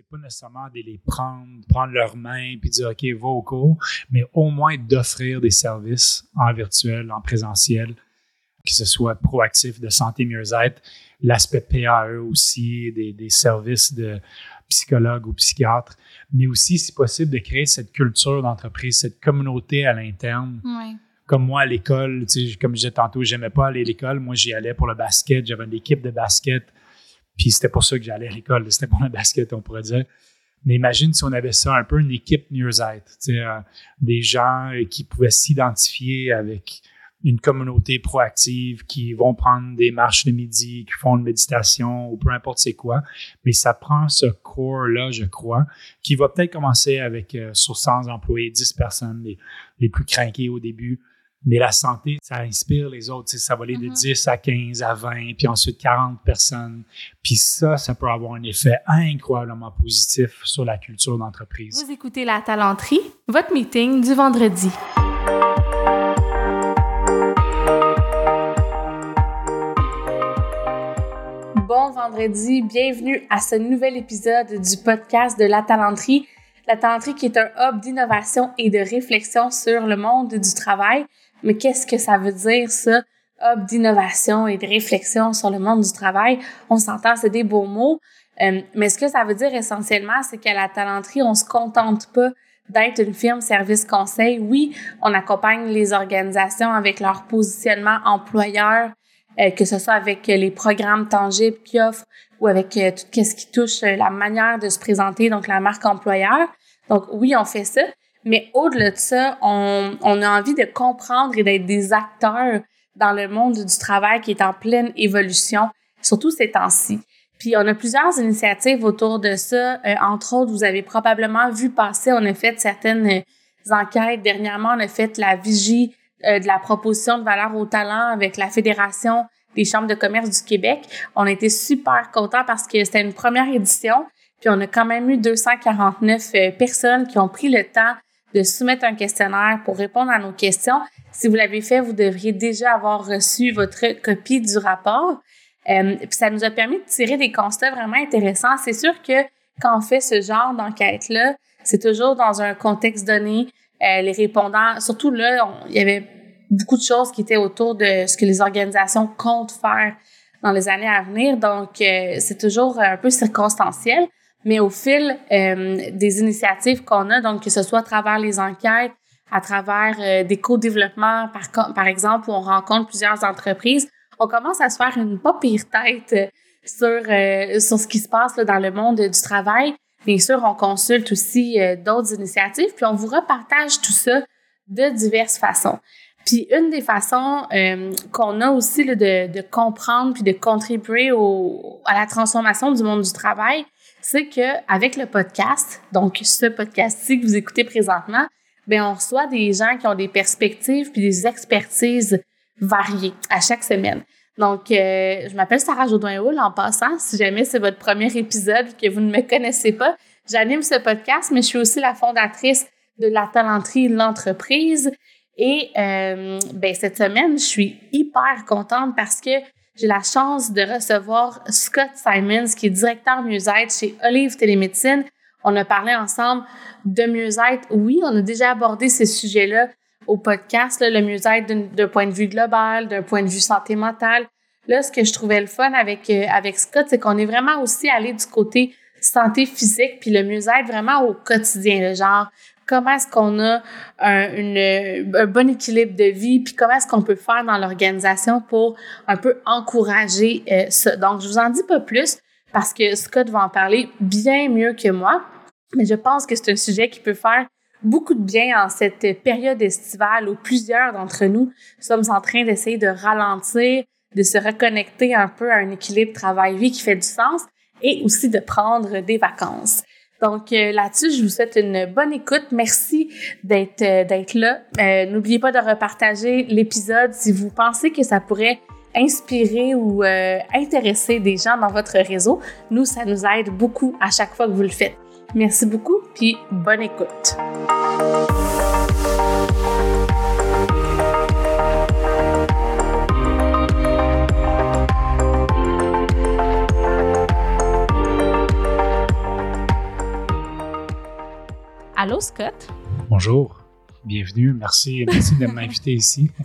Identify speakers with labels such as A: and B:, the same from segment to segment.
A: c'est pas nécessairement de les prendre, prendre leurs mains puis dire OK, va au cours, mais au moins d'offrir des services en virtuel, en présentiel, que ce soit proactif de santé mieux-être, l'aspect PAE aussi, des, des services de psychologue ou psychiatre, mais aussi, si possible, de créer cette culture d'entreprise, cette communauté à l'interne. Comme moi à l'école, comme je disais tantôt, j'aimais pas aller à l'école. Moi, j'y allais pour le basket. J'avais une équipe de basket. Puis c'était pour ça que j'allais à l'école. C'était pour le basket, on pourrait dire. Mais imagine si on avait ça, un peu une équipe Nearsite, euh, des gens qui pouvaient s'identifier avec une communauté proactive qui vont prendre des marches de midi, qui font une méditation ou peu importe c'est quoi. Mais ça prend ce core-là, je crois, qui va peut-être commencer avec euh, sur 100 employés, 10 personnes, les, les plus craqués au début. Mais la santé, ça inspire les autres. Ça va aller de 10 mm-hmm. à 15 à 20, puis ensuite 40 personnes. Puis ça, ça peut avoir un effet incroyablement positif sur la culture d'entreprise.
B: Vous écoutez La Talenterie, votre meeting du vendredi. Bon vendredi, bienvenue à ce nouvel épisode du podcast de La Talenterie. La Talenterie qui est un hub d'innovation et de réflexion sur le monde du travail. Mais qu'est-ce que ça veut dire, ça? Hub d'innovation et de réflexion sur le monde du travail. On s'entend, c'est des beaux mots. Euh, mais ce que ça veut dire essentiellement, c'est qu'à la talenterie, on se contente pas d'être une firme service conseil. Oui, on accompagne les organisations avec leur positionnement employeur, euh, que ce soit avec les programmes tangibles qu'ils offrent ou avec euh, tout ce qui touche la manière de se présenter, donc la marque employeur. Donc oui, on fait ça. Mais au-delà de ça, on, on, a envie de comprendre et d'être des acteurs dans le monde du travail qui est en pleine évolution, surtout ces temps-ci. Puis on a plusieurs initiatives autour de ça. Euh, entre autres, vous avez probablement vu passer, on a fait certaines euh, enquêtes. Dernièrement, on a fait la vigie euh, de la proposition de valeur au talent avec la Fédération des chambres de commerce du Québec. On a été super contents parce que c'était une première édition. Puis on a quand même eu 249 personnes qui ont pris le temps de soumettre un questionnaire pour répondre à nos questions. Si vous l'avez fait, vous devriez déjà avoir reçu votre copie du rapport. Euh, puis ça nous a permis de tirer des constats vraiment intéressants. C'est sûr que quand on fait ce genre d'enquête-là, c'est toujours dans un contexte donné. Euh, les répondants, surtout là, il y avait beaucoup de choses qui étaient autour de ce que les organisations comptent faire dans les années à venir. Donc, euh, c'est toujours un peu circonstanciel. Mais au fil euh, des initiatives qu'on a, donc que ce soit à travers les enquêtes, à travers euh, des co-développements, par, par exemple, où on rencontre plusieurs entreprises, on commence à se faire une pas pire tête euh, sur, sur ce qui se passe là, dans le monde du travail. Bien sûr, on consulte aussi d'autres initiatives, puis on vous repartage tout ça de diverses façons. Puis une des façons qu'on a aussi là, de, de comprendre puis de contribuer au, à la transformation du monde du travail, c'est que avec le podcast, donc ce podcast-ci que vous écoutez présentement, ben on reçoit des gens qui ont des perspectives puis des expertises variées à chaque semaine. Donc, euh, je m'appelle Sarah Jodoin-Houl en passant. Si jamais c'est votre premier épisode que vous ne me connaissez pas, j'anime ce podcast, mais je suis aussi la fondatrice de la talenterie l'entreprise. Et euh, ben, cette semaine, je suis hyper contente parce que j'ai la chance de recevoir Scott Simons, qui est directeur mieux-être chez Olive Télémédecine. On a parlé ensemble de mieux-être. Oui, on a déjà abordé ces sujets-là au podcast, le mieux-être d'un point de vue global, d'un point de vue santé mentale. Là, ce que je trouvais le fun avec, euh, avec Scott, c'est qu'on est vraiment aussi allé du côté santé physique puis le mieux-être vraiment au quotidien, le genre comment est-ce qu'on a un, bon équilibre de vie, puis comment est-ce qu'on peut faire dans l'organisation pour un peu encourager euh, ça. Donc, je vous en dis pas plus parce que Scott va en parler bien mieux que moi, mais je pense que c'est un sujet qui peut faire beaucoup de bien en cette période estivale où plusieurs d'entre nous sommes en train d'essayer de ralentir, de se reconnecter un peu à un équilibre travail-vie qui fait du sens et aussi de prendre des vacances. Donc euh, là-dessus, je vous souhaite une bonne écoute. Merci d'être euh, d'être là. Euh, n'oubliez pas de repartager l'épisode si vous pensez que ça pourrait inspirer ou intéresser des gens dans votre réseau. Nous, ça nous aide beaucoup à chaque fois que vous le faites. Merci beaucoup, puis bonne écoute. Allô, Scott?
A: Bonjour. Bienvenue. Merci, merci de m'inviter ici.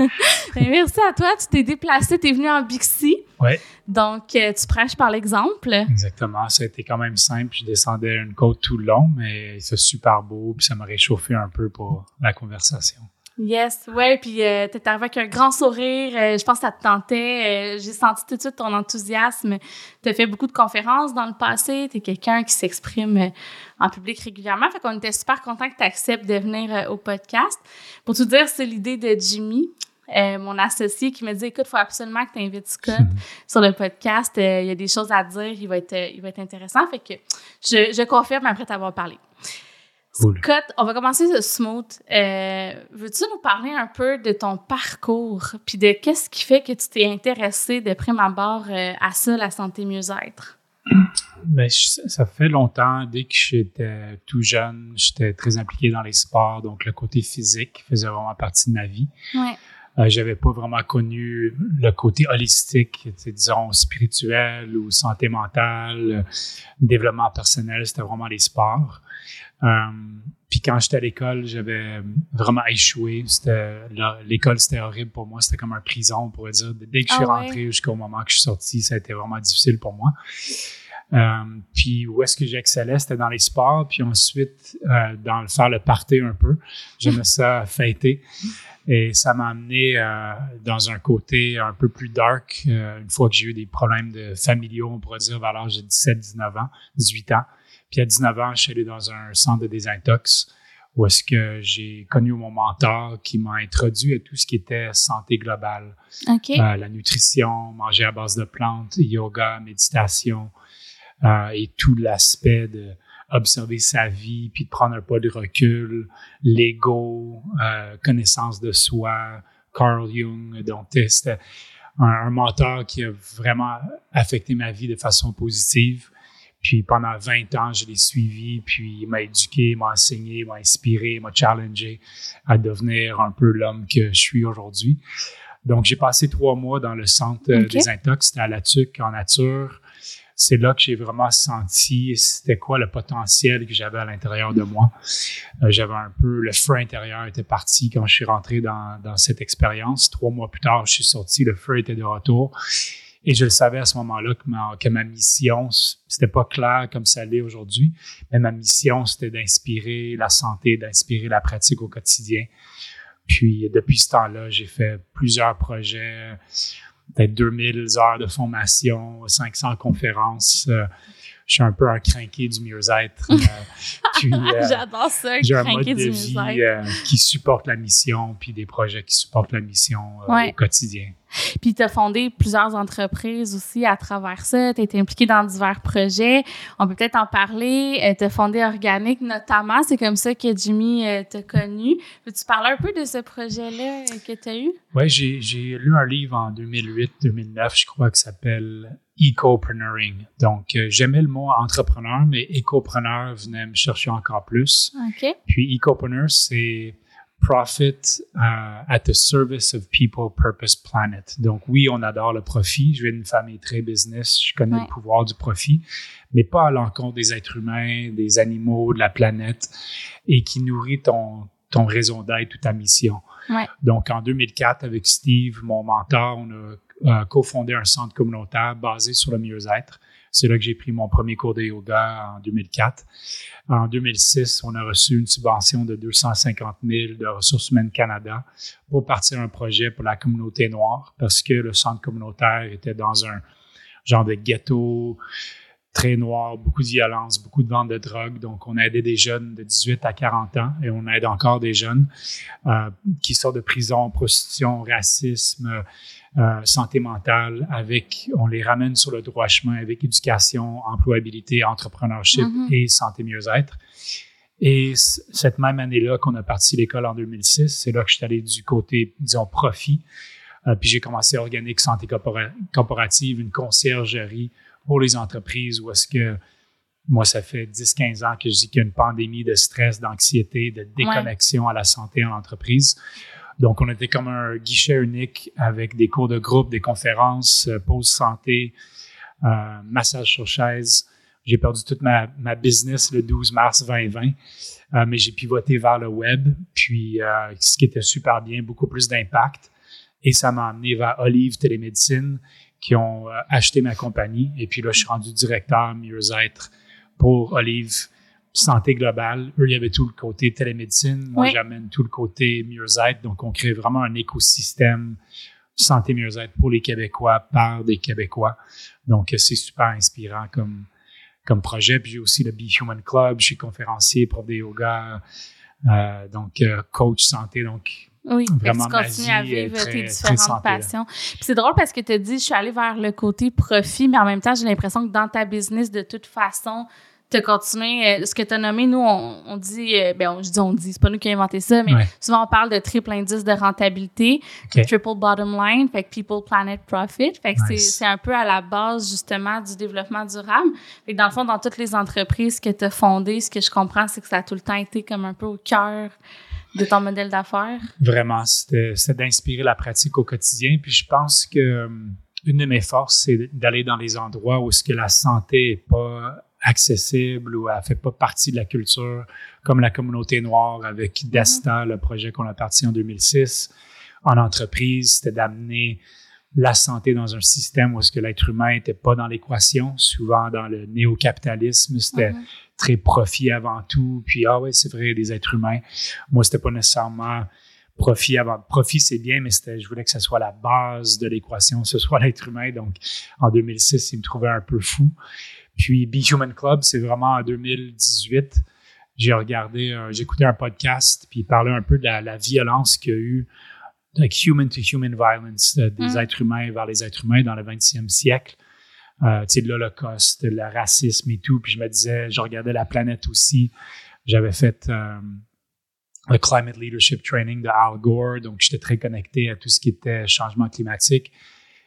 B: Ben, merci à toi. Tu t'es déplacé, tu es venu en Bixi.
A: Oui.
B: Donc, euh, tu prêches par l'exemple.
A: Exactement. Ça a été quand même simple. Je descendais une côte tout le long, mais c'est super beau. Puis ça m'a réchauffé un peu pour la conversation.
B: Yes, ouais, puis euh, t'es arrivé avec un grand sourire. Euh, je pense que ça te tentait. Euh, j'ai senti tout de suite ton enthousiasme. T'as fait beaucoup de conférences dans le passé. T'es quelqu'un qui s'exprime euh, en public régulièrement. Fait qu'on était super content que tu acceptes de venir euh, au podcast. Pour tout dire, c'est l'idée de Jimmy. mon associé qui me dit écoute, il faut absolument que tu invites Scott sur le podcast. Il y a des choses à dire, il va être, il va être intéressant. Fait que je, je confirme après t'avoir parlé. Scott, on va commencer ce smooth. Euh, veux-tu nous parler un peu de ton parcours, puis de qu'est-ce qui fait que tu t'es intéressé de prime abord euh, à ça, la santé mieux-être?
A: Ben, ça fait longtemps, dès que j'étais tout jeune, j'étais très impliqué dans les sports, donc le côté physique faisait vraiment partie de ma vie.
B: Ouais.
A: Euh, j'avais pas vraiment connu le côté holistique, disons spirituel ou santé mentale, développement personnel, c'était vraiment les sports. Euh, puis quand j'étais à l'école, j'avais vraiment échoué. L'école, c'était horrible pour moi. C'était comme un prison, on pourrait dire. Dès que je suis
B: Ah ouais?
A: rentré jusqu'au moment que je suis sorti, ça a été vraiment difficile pour moi. Euh, puis où est-ce que j'excellais, c'était dans les sports. Puis ensuite, euh, dans le faire le party un peu. J'aimais ça fêter. Et ça m'a amené euh, dans un côté un peu plus dark. une fois que j'ai eu des problèmes de familiaux, on pourrait dire, vers l'âge de 17, 19 ans, 18 ans. Puis à 19 ans, je suis allé dans un centre de désintox où est-ce que j'ai connu mon mentor qui m'a introduit à tout ce qui était santé globale. Euh, la nutrition, manger à base de plantes, yoga, méditation euh, et tout l'aspect de observer sa vie, puis de prendre un pas de recul, l'ego, euh, connaissance de soi, Carl Jung, donc c'était un, un mentor qui a vraiment affecté ma vie de façon positive. Puis pendant 20 ans, je l'ai suivi, puis il m'a éduqué, m'a enseigné, m'a inspiré, m'a challengé à devenir un peu l'homme que je suis aujourd'hui. Donc, j'ai passé trois mois dans le centre euh, des intox, c'était à La Tuque, en nature. C'est là que j'ai vraiment senti c'était quoi le potentiel que j'avais à l'intérieur de moi. Euh, j'avais un peu, le feu intérieur était parti quand je suis rentré dans, dans cette expérience. Trois mois plus tard, je suis sorti, le feu était de retour. Et je le savais à ce moment-là que ma, que ma mission, c'était pas clair comme ça l'est aujourd'hui, mais ma mission, c'était d'inspirer la santé, d'inspirer la pratique au quotidien. Puis depuis ce temps-là, j'ai fait plusieurs projets, peut-être 2000 heures de formation, 500 conférences. Euh, je suis un peu un crinqué du mieux-être. Euh, euh,
B: J'adore ça,
A: j'ai un mode de vie qui supporte la mission, puis des projets qui supportent la mission
B: Ouais.
A: au quotidien.
B: Puis tu as fondé plusieurs entreprises aussi à travers ça. Tu été impliqué dans divers projets. On peut peut-être en parler. tu as fondé Organique notamment. C'est comme ça que Jimmy euh, t'a connu. Peux-tu parler un peu de ce projet-là euh, que tu as eu?
A: Oui, j'ai, lu un livre en 2008-2009, je crois, qui s'appelle Ecopreneuring. Donc, euh, j'aimais le mot entrepreneur, mais écopreneur venait me chercher encore plus.
B: OK.
A: Puis, Ecopreneur, c'est profit euh, at the service of people, purpose, planet. Donc, oui, on adore le profit. Je viens d'une famille très business. Je connais
B: Ouais.
A: le pouvoir du profit, mais pas à l'encontre des êtres humains, des animaux, de la planète, et qui nourrit ton, ton raison d'être ou ta mission.
B: Ouais.
A: Donc, en 2004, avec Steve, mon mentor, on a euh, cofondé un centre communautaire basé sur le mieux-être. C'est là que j'ai pris mon premier cours de yoga en 2004. En 2006, on a reçu une subvention de 250 000 de Ressources humaines Canada pour partir un projet pour la communauté noire parce que le centre communautaire était dans un genre de ghetto très noir, beaucoup de violence, beaucoup de vente de drogue. Donc, on aidait des jeunes de 18 à 40 ans et on aide encore des jeunes euh, qui sortent de prison, prostitution, racisme, euh, santé mentale, avec, on les ramène sur le droit chemin avec éducation, employabilité, entrepreneurship
B: Mhm.
A: et santé mieux-être. Et cette même année-là qu'on a parti l'école en 2006, c'est là que je suis allé du côté, disons, profit. Euh, puis j'ai commencé Organique Santé Corpora- Corporative, une conciergerie pour les entreprises où est-ce que moi, ça fait 10-15 ans que je dis qu'il y a une pandémie de stress, d'anxiété, de déconnexion à la santé en entreprise. Donc, on était comme un guichet unique avec des cours de groupe, des conférences, euh, pause santé, euh, massage sur chaise. J'ai perdu toute ma, business le 12 mars 2020, euh, mais j'ai pivoté vers le web, puis ce qui était super bien, beaucoup plus d'impact. Et ça m'a amené vers Olive Télémédecine, qui ont acheté ma compagnie. Et puis là, je suis rendu directeur mieux-être pour Olive Santé Globale. Eux, il y avait tout le côté télémédecine. Moi, j'amène tout le côté mieux-être. Donc, on crée vraiment un écosystème santé mieux-être pour les Québécois par des Québécois. Donc, c'est super inspirant comme, comme projet. Puis j'ai aussi le Be Human Club. Je suis conférencier, prof de yoga, euh, donc euh, coach santé. Donc,
B: oui, vraiment tu continues à vivre tes différentes passions. Puis c'est drôle parce que tu as dit, je suis allée vers le côté profit, mais en même temps, j'ai l'impression que dans ta business, de toute façon, tu as continué. Euh, ce que tu as nommé, nous, on, dit, euh, ben, on, je dis on dit, c'est pas nous qui avons inventé ça, mais souvent on parle de triple indice de rentabilité, triple bottom line, fait que people, planet, profit. Fait que c'est un peu à la base, justement, du développement durable. Fait que dans le fond, dans toutes les entreprises que tu as fondées, ce que je comprends, c'est que ça a tout le temps été comme un peu au cœur de ton modèle d'affaires.
A: Vraiment, c'était d'inspirer la pratique au quotidien. Puis je pense que hum, une de mes forces, c'est d'aller dans les endroits où ce que la santé est pas accessible ou elle fait pas partie de la culture, comme la communauté noire avec mm-hmm. Desta, le projet qu'on a parti en 2006. En entreprise, c'était d'amener la santé dans un système où est-ce que l'être humain n'était pas dans l'équation. Souvent, dans le néo-capitalisme, c'était mm-hmm. très profit avant tout. Puis, ah ouais, c'est vrai, des êtres humains. Moi, c'était pas nécessairement profit avant. Profit, c'est bien, mais c'était, je voulais que ce soit la base de l'équation, ce soit l'être humain. Donc, en 2006, il me trouvait un peu fou. Puis Be Human Club, c'est vraiment en 2018. J'ai regardé, euh, j'ai écouté un podcast, puis il parlait un peu de la, violence qu'il y a eu, like human to human violence, euh, des mm. êtres humains vers les êtres humains dans le 20e siècle. Euh, tu sais, l'Holocauste, le racisme et tout. Puis je me disais, je regardais la planète aussi. J'avais fait euh, le Climate Leadership Training de Al Gore, donc j'étais très connecté à tout ce qui était changement climatique.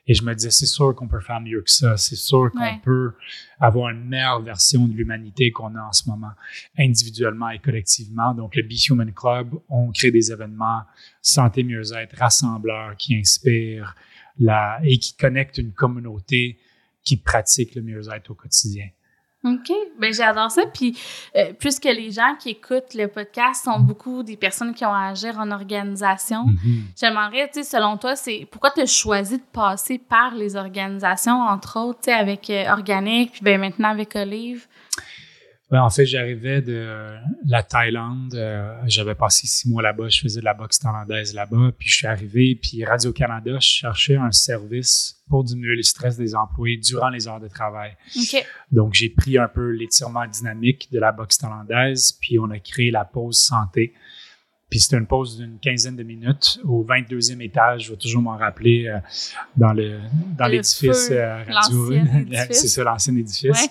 A: Et je me disais, c'est sûr qu'on peut faire mieux que ça. C'est sûr qu'on peut avoir une meilleure version de l'humanité qu'on a en ce moment, individuellement et collectivement. Donc, le Be Human Club, on crée des événements santé, mieux-être, rassembleurs qui inspirent la, et qui connectent une communauté qui pratique le mieux-être au quotidien.
B: OK. Ben j'adore ça. Puis, euh, puisque les gens qui écoutent le podcast sont beaucoup des personnes qui ont à agir en organisation, mm-hmm. j'aimerais, tu sais, selon toi, c'est pourquoi tu as choisi de passer par les organisations, entre autres, tu sais, avec euh, Organique, puis ben, maintenant avec Olive?
A: En fait, j'arrivais de la Thaïlande. Euh, j'avais passé six mois là-bas. Je faisais de la boxe thaïlandaise là-bas. Puis je suis arrivé. Puis Radio-Canada, je cherchais un service pour diminuer le stress des employés durant les heures de travail. Donc, j'ai pris un peu l'étirement dynamique de la boxe thaïlandaise. Puis on a créé la pause santé. Puis c'était une pause d'une quinzaine de minutes au 22e étage. Je vais toujours m'en rappeler euh, dans le dans l'édifice euh, radio. C'est ça, l'ancien édifice.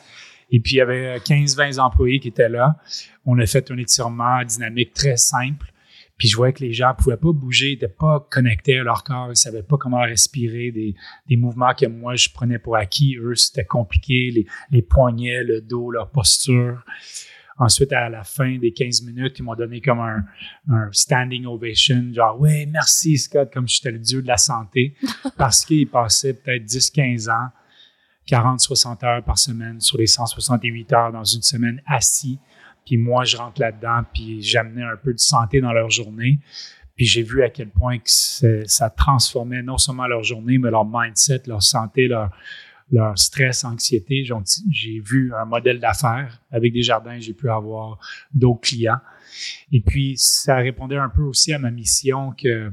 A: Et puis, il y avait 15-20 employés qui étaient là. On a fait un étirement dynamique très simple. Puis je voyais que les gens pouvaient pas bouger, n'étaient pas connectés à leur corps, ils savaient pas comment respirer, des, des mouvements que moi je prenais pour acquis. Eux, c'était compliqué, les, les poignets, le dos, leur posture. Ensuite, à la fin des 15 minutes, ils m'ont donné comme un, un standing ovation, genre, ouais, merci Scott, comme j'étais le dieu de la santé, parce qu'ils passaient peut-être 10-15 ans 40-60 heures par semaine sur les 168 heures dans une semaine assis. Puis moi, je rentre là-dedans, puis j'amenais un peu de santé dans leur journée. Puis j'ai vu à quel point que ça transformait non seulement leur journée, mais leur mindset, leur santé, leur, leur stress, anxiété. J'ai vu un modèle d'affaires. Avec des jardins, j'ai pu avoir d'autres clients. Et puis, ça répondait un peu aussi à ma mission que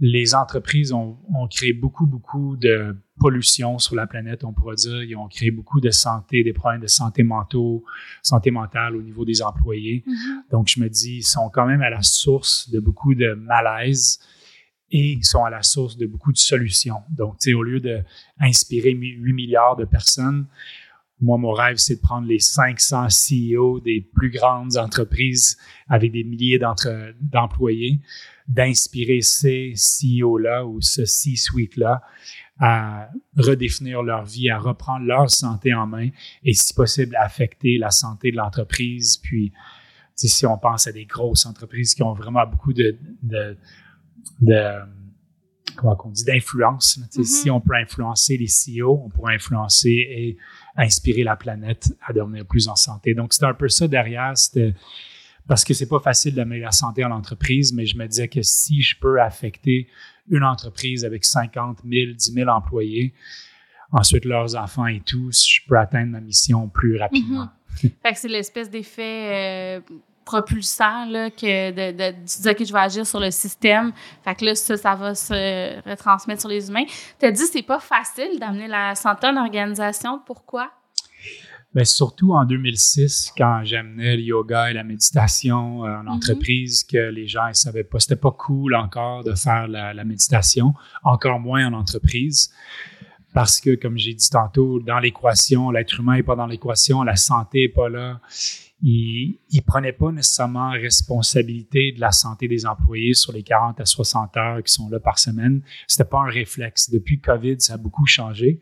A: les entreprises ont, créé beaucoup, beaucoup de pollution sur la planète, on pourrait dire. Ils ont créé beaucoup de santé, des problèmes de santé mentaux, santé mentale au niveau des employés. Mm-hmm. Donc, je me dis, ils sont quand même à la source de beaucoup de malaise et ils sont à la source de beaucoup de solutions. Donc, tu sais, au lieu d'inspirer 8 milliards de personnes, moi, mon rêve, c'est de prendre les 500 CEO des plus grandes entreprises avec des milliers d'employés, d'inspirer ces CEO-là ou ce C-suite-là à redéfinir leur vie, à reprendre leur santé en main et, si possible, affecter la santé de l'entreprise. Puis, si on pense à des grosses entreprises qui ont vraiment beaucoup de, de, de comment on dit, d'influence. Si on peut influencer les CEO, on pourrait influencer et inspirer la planète à devenir plus en santé. Donc, c'était un peu ça derrière. Parce que c'est pas facile d'amener la santé en entreprise, mais je me disais que si je peux affecter une entreprise avec 50 000, 10 000 employés, ensuite leurs enfants et tout, je peux atteindre ma mission plus rapidement.
B: Mhm. fait que c'est l'espèce d'effet euh, propulsant là, que de, de, dire que je vais agir sur le système. Fait que là, ça, ça va se retransmettre sur les humains. Tu as dit que c'est pas facile d'amener la santé en organisation. Pourquoi?
A: Bien, surtout en 2006, quand j'amenais le yoga et la méditation euh, en mhm. entreprise, que les gens ne savaient pas, c'était pas cool encore de faire la, la méditation, encore moins en entreprise parce que, comme j'ai dit tantôt, dans l'équation, l'être humain n'est pas dans l'équation, la santé n'est pas là. Il ne prenait pas nécessairement responsabilité de la santé des employés sur les 40 à 60 heures qui sont là par semaine. C'était pas un réflexe. Depuis COVID, ça a beaucoup changé.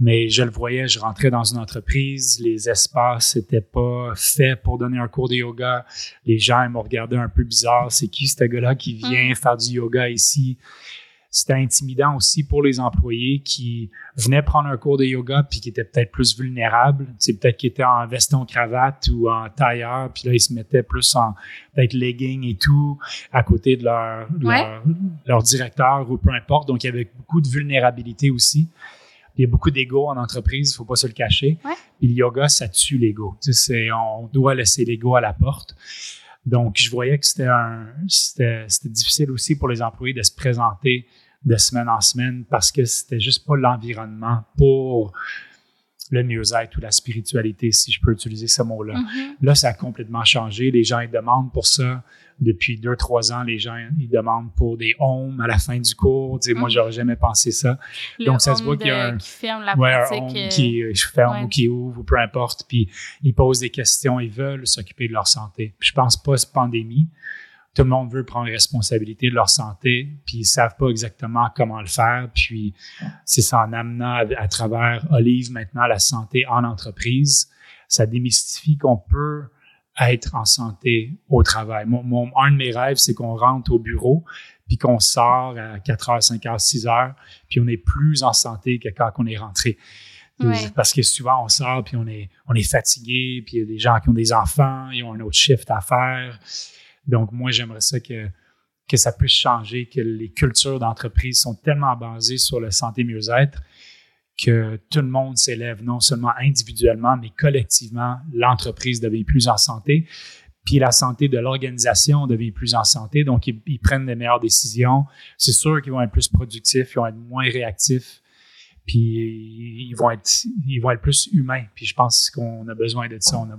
A: Mais je le voyais, je rentrais dans une entreprise, les espaces n'étaient pas faits pour donner un cours de yoga. Les gens me regardaient un peu bizarre. C'est qui ce gars-là qui vient mm. faire du yoga ici? c'était intimidant aussi pour les employés qui venaient prendre un cours de yoga puis qui étaient peut-être plus vulnérables. C'est peut-être qu'ils étaient en veston cravate ou en tailleur, puis là ils se mettaient plus en peut-être legging et tout à côté de leur, leur, directeur ou peu importe. Donc il y avait beaucoup de vulnérabilité aussi. Il y a beaucoup d'ego en entreprise, il faut pas se le cacher. Puis le yoga, ça tue l'ego. Tu sais, on doit laisser l'ego à la porte. Donc, je voyais que c'était, difficile aussi pour les employés de se présenter de semaine en semaine parce que c'était juste pas l'environnement pour le mieux-être ou la spiritualité, si je peux utiliser ce mot-là. Mm-hmm. Là, ça a complètement changé. Les gens, ils demandent pour ça. Depuis deux, trois ans, les gens, ils demandent pour des homes à la fin du cours. Tu sais, Moi, mm-hmm. j'aurais jamais pensé ça.
B: Donc, ça se voit qu'il y a un... Qui ferme la ouais, un home
A: qui euh, ferme ou qui ouvre ou peu importe. Puis, ils posent des questions. Ils veulent s'occuper de leur santé. Puis, je pense pas, cette pandémie, tout le monde veut prendre responsabilité de leur santé, puis ils savent pas exactement comment le faire. Puis c'est ça en amenant à, travers Olive maintenant la santé en entreprise, ça démystifie qu'on peut être en santé au travail. Mon, un de mes rêves, c'est qu'on rentre au bureau, puis qu'on sort à 4 heures, 5 heures, 6 heures, puis on est plus en santé que quand on est rentré. Parce que souvent, on sort, puis on est, on est fatigué, puis il y a des gens qui ont des enfants, ils ont un autre shift à faire. Donc, moi, j'aimerais ça que, que ça puisse changer, que les cultures d'entreprise sont tellement basées sur la santé mieux-être que tout le monde s'élève non seulement individuellement, mais collectivement, l'entreprise devient plus en santé. Puis la santé de l'organisation devient plus en santé, donc ils, prennent des meilleures décisions. C'est sûr qu'ils vont être plus productifs, ils vont être moins réactifs, puis ils vont être, ils vont être plus humains. Puis je pense qu'on a besoin de ça. On a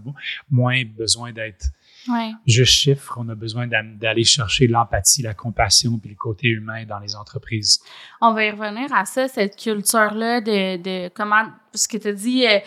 A: moins besoin d'être je chiffre, on a besoin d'aller chercher l'empathie, la compassion puis le côté humain dans les entreprises.
B: On va y revenir à ça, cette culture-là de, de comment, ce que tu as dit, euh,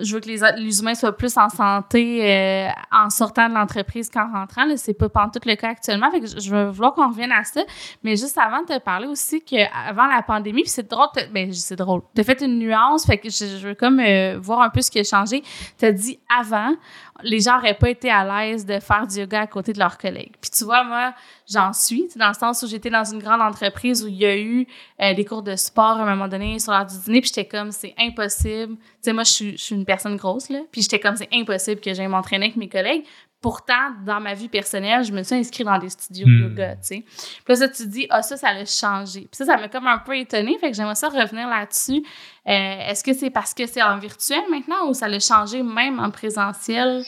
B: je veux que les, les, humains soient plus en santé euh, en sortant de l'entreprise qu'en rentrant. C'est pas tout le cas actuellement. Fait que je, veux vouloir qu'on revienne à ça. Mais juste avant de te parler aussi qu'avant la pandémie, puis c'est drôle, ben c'est drôle. Tu as fait une nuance, fait que je, veux comme euh, voir un peu ce qui a changé. Tu as dit avant, les gens n'auraient pas été à l'aise de faire du yoga à côté de leurs collègues. Puis tu vois, moi, j'en suis, dans le sens où j'étais dans une grande entreprise où il y a eu euh, des cours de sport à un moment donné sur l'heure du dîner, puis j'étais comme, c'est impossible. Tu sais, moi, je suis, je suis une personne grosse, là, puis j'étais comme, c'est impossible que j'aille m'entraîner avec mes collègues. Pourtant, dans ma vie personnelle, je me suis inscrite dans des studios de hmm. yoga, tu sais. Puis là, ça, tu dis, ah, ça, ça a changé. Puis ça, ça m'a comme un peu étonnée, fait que j'aimerais ça revenir là-dessus. Euh, est-ce que c'est parce que c'est en virtuel maintenant ou ça a changé même en présentiel?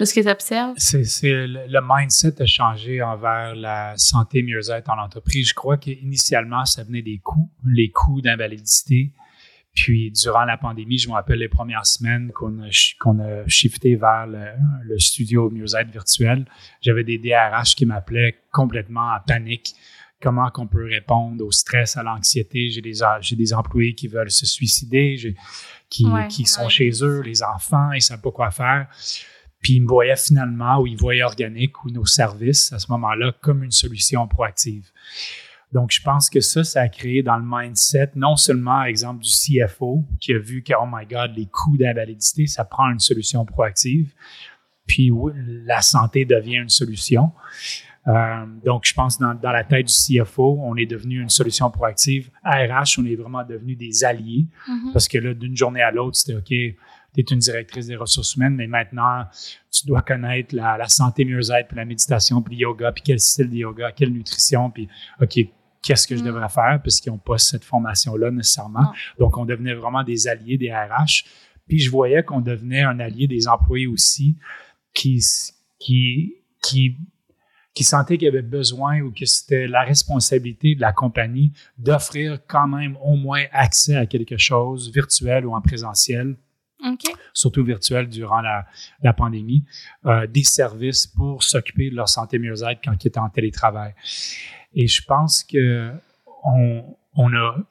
B: de ce que tu observes?
A: C'est, le, mindset a changé envers la santé mieux-être en entreprise. Je crois qu'initialement, ça venait des coûts, les coûts d'invalidité. Puis durant la pandémie, je me rappelle les premières semaines qu'on a, qu'on a shifté vers le, studio mieux-être virtuel. J'avais des DRH qui m'appelaient complètement en panique. Comment qu'on peut répondre au stress, à l'anxiété? J'ai des, j'ai des employés qui veulent se suicider, qui, qui sont chez eux, les enfants, ils savent pas quoi faire. Puis ils me voyaient finalement, ou ils voyaient organique ou nos services à ce moment-là comme une solution proactive. Donc, je pense que ça, ça a créé dans le mindset, non seulement, exemple, du CFO qui a vu que, oh my God, les coûts d'invalidité, ça prend une solution proactive. Puis, oui, la santé devient une solution. Euh, donc, je pense dans, dans la tête du CFO, on est devenu une solution proactive. À RH, on est vraiment devenu des alliés
B: Mhm.
A: parce que là, d'une journée à l'autre, c'était OK, tu es une directrice des ressources humaines, mais maintenant, tu dois connaître la, la santé mieux-être, puis la méditation, puis le yoga, puis quel style de yoga, quelle nutrition, puis OK, qu'est-ce que je
B: Mm.
A: devrais faire, puisqu'ils n'ont pas cette formation-là nécessairement. Donc, on devenait vraiment des alliés des RH. Puis, je voyais qu'on devenait un allié des employés aussi qui, qui, qui, qui sentaient qu'il y avait besoin ou que c'était la responsabilité de la compagnie d'offrir quand même au moins accès à quelque chose virtuel ou en présentiel Surtout virtuel durant la, la pandémie, euh, des services pour s'occuper de leur santé mieux-être quand ils étaient en télétravail. Et je pense que on, on a, tu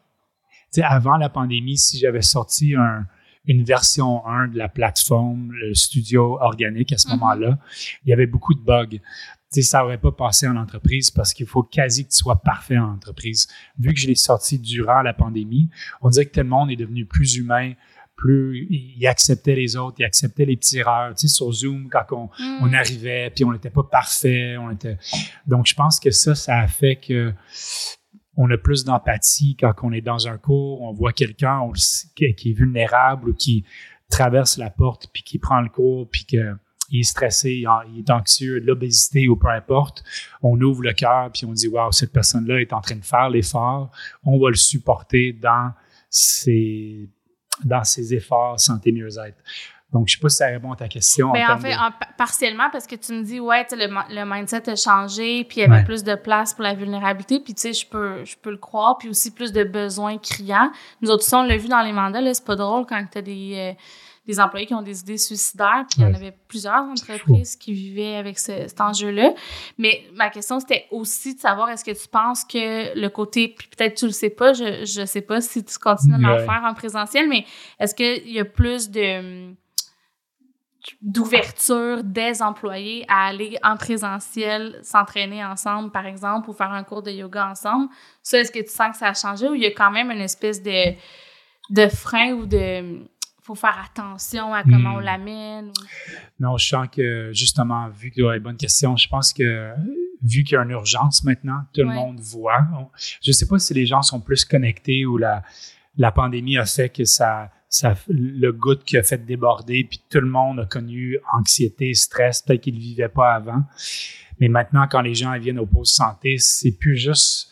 A: sais, avant la pandémie, si j'avais sorti un, une version 1 de la plateforme, le studio organique à ce
B: Mhm.
A: moment-là, il y avait beaucoup de bugs. Tu sais, ça n'aurait pas passé en entreprise parce qu'il faut quasi que tu sois parfait en entreprise. Vu que je l'ai sorti durant la pandémie, on dirait que tout le monde est devenu plus humain, plus il acceptait les autres, il acceptait les petits erreurs. Tu sais, sur Zoom, quand on,
B: Mm.
A: on arrivait, puis on n'était pas parfait, on était. Donc, je pense que ça, ça a fait que on a plus d'empathie quand on est dans un cours, on voit quelqu'un on le sait, qui, est vulnérable ou qui traverse la porte, puis qui prend le cours, puis que il est stressé, il est anxieux, de l'obésité ou peu importe, on ouvre le cœur puis on dit waouh cette personne-là est en train de faire l'effort, on va le supporter dans ses dans ses efforts santé mieux-être. Donc je sais pas si ça répond à ta question.
B: Ben, en
A: termes
B: fait,
A: de-
B: en- partiellement, parce que tu me dis, ouais, le, le mindset a changé, puis il y avait
A: Ouais.
B: plus de place pour la vulnérabilité, puis tu sais, je peux, je peux le croire, puis aussi plus de besoins criants. Nous autres, on l'a vu dans les mandats, là, c'est pas drôle quand tu as des, euh, des employés qui ont des idées suicidaires, puis il y en avait plusieurs entreprises qui vivaient avec ce- cet enjeu-là. Mais ma question, c'était aussi de savoir, est-ce que tu penses que le côté, puis peut-être tu le sais pas, je, je sais pas si tu continues à en
A: Ouais.
B: faire en présentiel, mais est-ce qu'il y a plus de d'ouverture des employés à aller en présentiel, s'entraîner ensemble, par exemple, ou faire un cours de yoga ensemble? Ça, est-ce que tu sens que ça a changé ou il y a quand même une espèce de, de frein ou de... faut faire attention à comment
A: Hmm.
B: on l'amène? ou-
A: Non, je sens que justement, vu que ouais, bonne question, je pense que vu qu'il y a une urgence maintenant, tout
B: Ouais.
A: le monde voit. On- je ne sais pas si les gens sont plus connectés ou la, la pandémie a fait que ça, ça le goutte qui a fait déborder, puis tout le monde a connu anxiété, stress, peut-être qu'ils ne le vivaient pas avant. Mais maintenant, quand les gens viennent au poste santé, c'est plus juste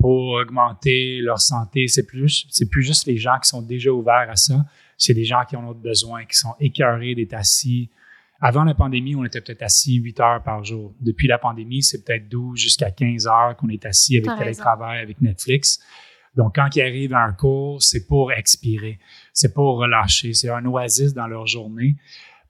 A: pour augmenter leur santé, c'est plus, c'est plus juste les gens qui sont déjà ouverts à ça, c'est des gens qui ont d'autres besoins, qui sont écœurés d'être assis. Avant la pandémie, on était peut-être assis 8 heures par jour. Depuis la pandémie, c'est peut-être 12 jusqu'à 15 heures qu'on est assis avec télétravail, avec Netflix. Donc, quand ils arrivent à un cours, c'est pour expirer, c'est pour relâcher, c'est un oasis dans leur journée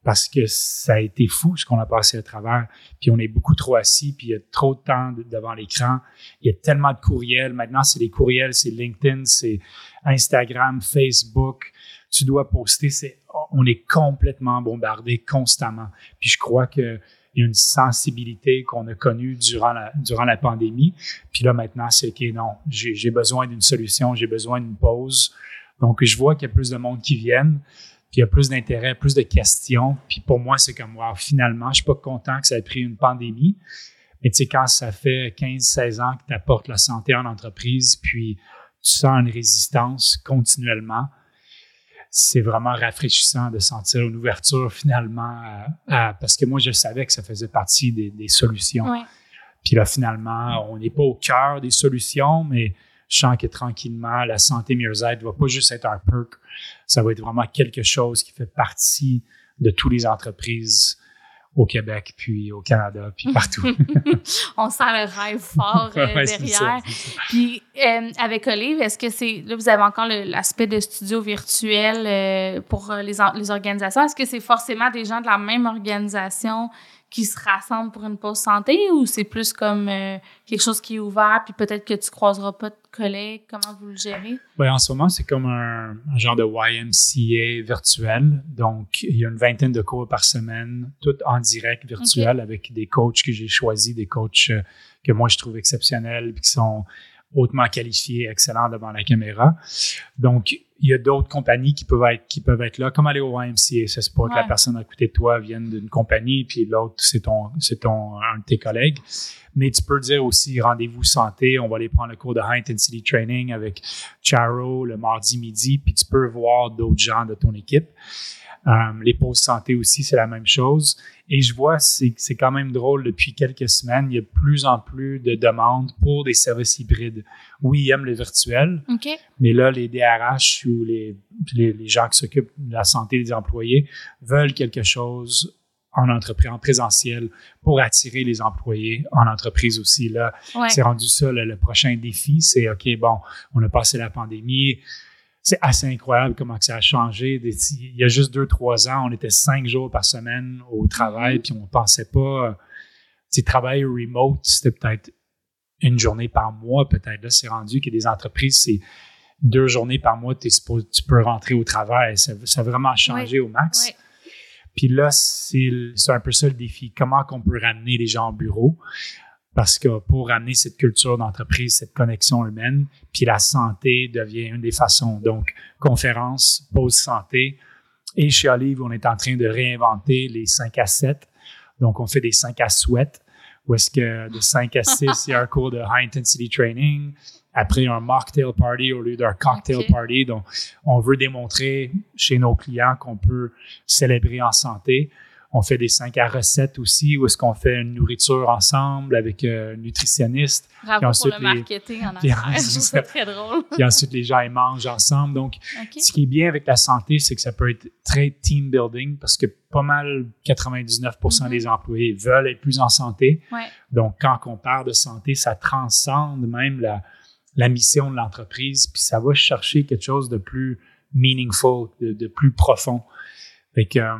A: parce que ça a été fou ce qu'on a passé à travers. Puis on est beaucoup trop assis, puis il y a trop de temps de- devant l'écran. Il y a tellement de courriels. Maintenant, c'est les courriels, c'est LinkedIn, c'est Instagram, Facebook. Tu dois poster. C'est, on est complètement bombardé constamment. Puis je crois que il y a une sensibilité qu'on a connue durant la, durant la pandémie. Puis là, maintenant, c'est OK, non, j'ai, besoin d'une solution, j'ai besoin d'une pause. Donc, je vois qu'il y a plus de monde qui viennent, puis il y a plus d'intérêt, plus de questions. Puis pour moi, c'est comme, wow, finalement, je suis pas content que ça ait pris une pandémie. Mais tu sais, quand ça fait 15-16 ans que tu apportes la santé en entreprise, puis tu sens une résistance continuellement, c'est vraiment rafraîchissant de sentir une ouverture finalement à- à- parce que moi, je savais que ça faisait partie des, des solutions.
B: Ouais.
A: Puis là, finalement, on n'est pas au cœur des solutions, mais je sens que tranquillement, la santé mieux-être va pas juste être un perk, ça va être vraiment quelque chose qui fait partie de toutes les entreprises au Québec, puis au Canada, puis partout.
B: On sent le rêve fort euh,
A: Ouais,
B: derrière.
A: ça.
B: Puis euh, avec Olive, est-ce que c'est là vous avez encore l'aspect de studio virtuel euh, pour euh, les, les organisations? Est-ce que c'est forcément des gens de la même organisation qui se rassemblent pour une pause santé ou c'est plus comme euh, quelque chose qui est ouvert puis peut-être que tu croiseras pas de collègues? Comment vous le gérez?
A: Ouais, en ce moment, c'est comme un, un genre de YMCA virtuel. Donc, il y a une vingtaine de cours par semaine, tout en direct virtuel avec des coachs que j'ai choisis, des coachs euh, que moi je trouve exceptionnels, puis qui sont hautement qualifiés, excellents devant la caméra. Donc, il y a d'autres compagnies qui peuvent être qui peuvent être là, comme aller au YMCA. C'est pas que la personne à côté de toi vienne d'une compagnie, puis l'autre c'est ton c'est ton un de tes collègues. Mais tu peux dire aussi rendez-vous santé. On va aller prendre le cours de high intensity training avec Charo le mardi midi, puis tu peux voir d'autres gens de ton équipe. Euh, les pauses santé aussi, c'est la même chose. Et je vois, c'est quand même drôle, depuis quelques semaines, il y a de plus en plus de demandes pour des services hybrides. Oui, ils aiment le virtuel, mais là, les DRH ou les, les, gens qui s'occupent de la santé des employés veulent quelque chose en entreprise, en présentiel, pour attirer les employés en entreprise aussi. Là, c'est rendu ça, le prochain défi, c'est OK, bon, on a passé la pandémie, c'est assez incroyable comment ça a changé. Il y a juste deux, trois ans, on était cinq jours par semaine au travail, mm-hmm. puis on pensait pas. Tu travailler remote, c'était peut-être une journée par mois, peut-être. Là, c'est rendu que des entreprises, c'est deux journées par mois, tu peux rentrer au travail. Ça, a vraiment changé au max. Puis là, c'est un peu ça le défi. Comment qu'on peut ramener les gens au bureau? Parce que pour amener cette culture d'entreprise, cette connexion humaine, puis la santé devient une des façons. Donc, conférence, pause santé. Et chez Olive, on est en train de réinventer les 5 à 7. Donc, on fait des 5 à sweat, où est-ce que de 5 à 6, il y a un cours de high intensity training. Après, un mocktail party au lieu d'un cocktail party. Donc, on veut démontrer chez nos clients qu'on peut célébrer en santé. On fait des 5 à recettes aussi, où est-ce qu'on fait une nourriture ensemble avec un nutritionniste.
B: Bravo ensuite, pour le marketing en affaires. C'est très drôle.
A: puis ensuite, les gens, ils mangent ensemble. Donc, ce qui est bien avec la santé, c'est que ça peut être très team building parce que pas mal 99 mm-hmm. des employés veulent être plus en santé. Donc, quand on parle de santé, ça transcende même la, la mission de l'entreprise, puis ça va chercher quelque chose de plus meaningful, de, plus profond. Fait que, euh,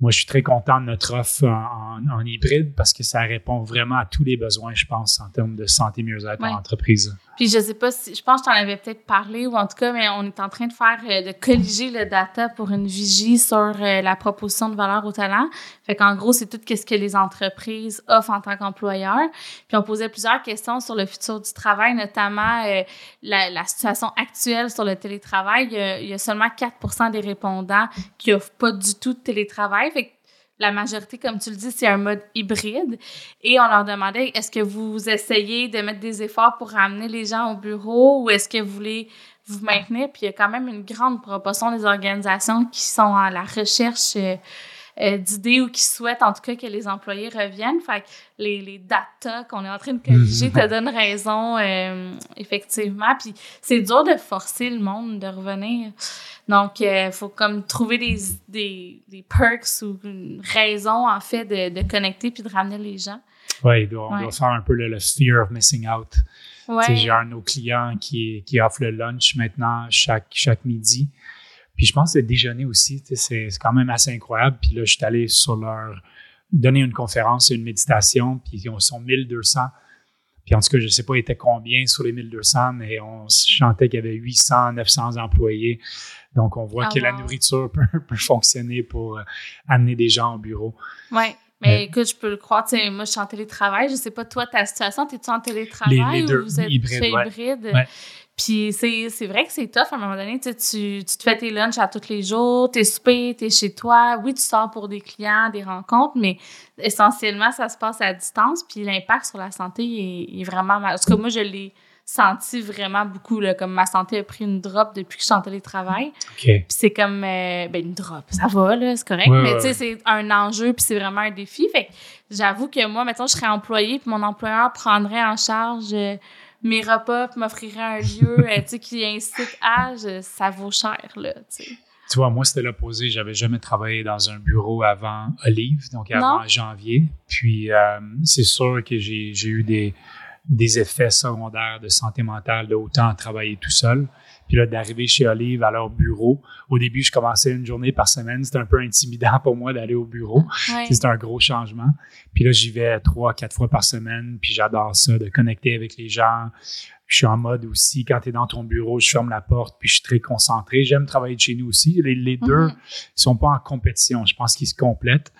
A: moi, je suis très content de notre offre en, hybride parce que ça répond vraiment à tous les besoins, je pense, en termes de santé mieux-être en entreprise.
B: Puis je sais pas si, je pense que tu en avais peut-être parlé ou en tout cas, mais on est en train de faire, euh, de colliger le data pour une vigie sur euh, la proposition de valeur au talent. Fait qu'en gros, c'est tout ce que les entreprises offrent en tant qu'employeurs. Puis on posait plusieurs questions sur le futur du travail, notamment euh, la, situation actuelle sur le télétravail. Il y a, seulement 4% des répondants qui offrent pas du tout de télétravail. La majorité, comme tu le dis, c'est un mode hybride. Et on leur demandait, est-ce que vous essayez de mettre des efforts pour ramener les gens au bureau ou est-ce que vous voulez vous maintenir? Puis il y a quand même une grande proportion des organisations qui sont à la recherche euh, d'idées ou qui souhaitent en tout cas que les employés reviennent. Fait que les, les data qu'on est en train de corriger mhm. te donnent raison, euh, effectivement. Puis c'est dur de forcer le monde de revenir. Donc, il euh, faut comme trouver des, des, des, perks ou une raison, en fait, de, de connecter puis de ramener les gens.
A: Oui, on doit faire un peu le, fear of missing out. Ouais. J'ai un de nos clients qui, qui offre le lunch maintenant chaque, chaque midi. Puis je pense que le déjeuner aussi, c'est quand même assez incroyable. Puis là, je suis allé sur leur donner une conférence, une méditation, puis ils sont 1200. Puis en tout cas, je ne sais pas, il était combien sur les 1200, mais on chantait qu'il y avait 800, 900 employés. Donc, on voit ah, que la nourriture peut, fonctionner pour euh, amener des gens au bureau.
B: Oui. Mais écoute, je peux le croire. moi, je suis en télétravail. Je ne sais pas, toi, ta situation, es-tu en télétravail ou vous êtes hybride? Puis c'est vrai que c'est tough à un moment donné. Tu, tu te fais tes lunchs à tous les jours, t'es soupé, t'es chez toi. Oui, tu sors pour des clients, des rencontres, mais essentiellement, ça se passe à distance. Puis l'impact sur la santé est, vraiment mal. Parce que moi, je l'ai senti vraiment beaucoup. Là, comme ma santé a pris une drop depuis que je suis en télétravail. Puis c'est comme euh, ben, une drop. Ça va, là, c'est correct. mais tu sais, c'est un enjeu, puis c'est vraiment un défi. Fait que j'avoue que moi, maintenant, je serais employée, puis mon employeur prendrait en charge. Euh, mes repas, puis m'offrirait un lieu euh, tu sais, qui incite à, ça vaut cher, là, tu sais.
A: Tu vois, moi, c'était l'opposé. J'avais jamais travaillé dans un bureau avant Olive, donc avant janvier. Puis, euh, c'est sûr que j'ai eu des, des effets secondaires de santé mentale de autant travailler tout seul. Puis là, d'arriver chez Olive à leur bureau. Au début, je commençais une journée par semaine. C'était un peu intimidant pour moi d'aller au bureau. C'était un gros changement. Puis là, j'y vais trois, quatre fois par semaine. Puis j'adore ça, de connecter avec les gens. Je suis en mode aussi, quand tu es dans ton bureau, je ferme la porte, puis je suis très concentré. J'aime travailler de chez nous aussi. Les, deux ne sont pas en compétition. Je pense qu'ils se complètent.